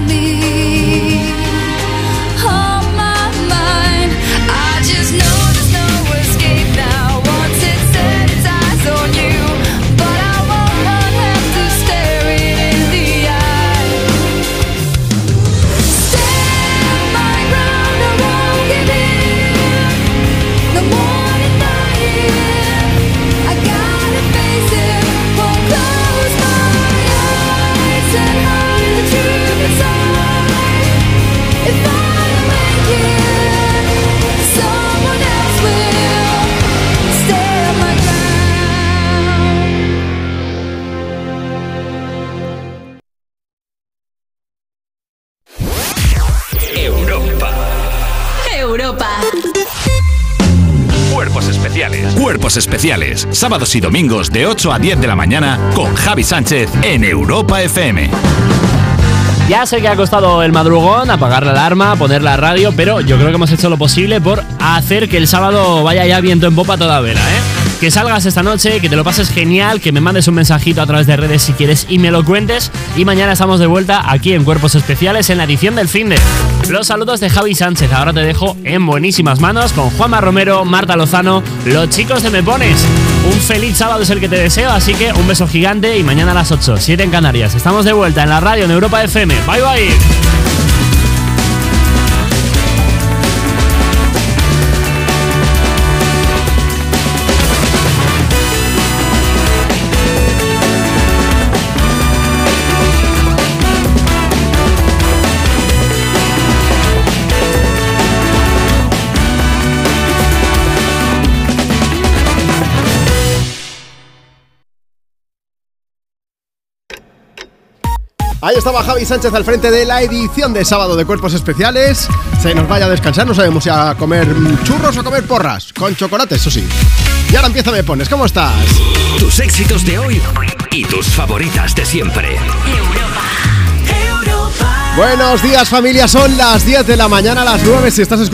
Cuerpos especiales. Sábados y domingos de 8 a 10 de la mañana con Javi Sánchez en Europa FM. Ya sé que ha costado el madrugón, apagar la alarma, poner la radio, pero yo creo que hemos hecho lo posible por hacer que el sábado vaya ya viento en popa toda vela, ¿eh? Que salgas esta noche, que te lo pases genial, que me mandes un mensajito a través de redes si quieres y me lo cuentes. Y mañana estamos de vuelta aquí en Cuerpos Especiales en la edición del fin de. Los saludos de Javi Sánchez. Ahora te dejo en buenísimas manos con Juanma Romero, Marta Lozano, los chicos de Me Pones. Un feliz sábado es el que te deseo, así que un beso gigante y mañana a las 8, 7 en Canarias. Estamos de vuelta en la radio en Europa FM. Bye bye. Ahí estaba Javi Sánchez al frente de la edición de sábado de Cuerpos Especiales. Se nos vaya a descansar, no sabemos si a comer churros o a comer porras. Con chocolate, eso sí. Y ahora empieza Me Pones, ¿cómo estás? Tus éxitos de hoy y tus favoritas de siempre. Buenos días familia, son las 10 de la mañana, las 9 si estás escuchando.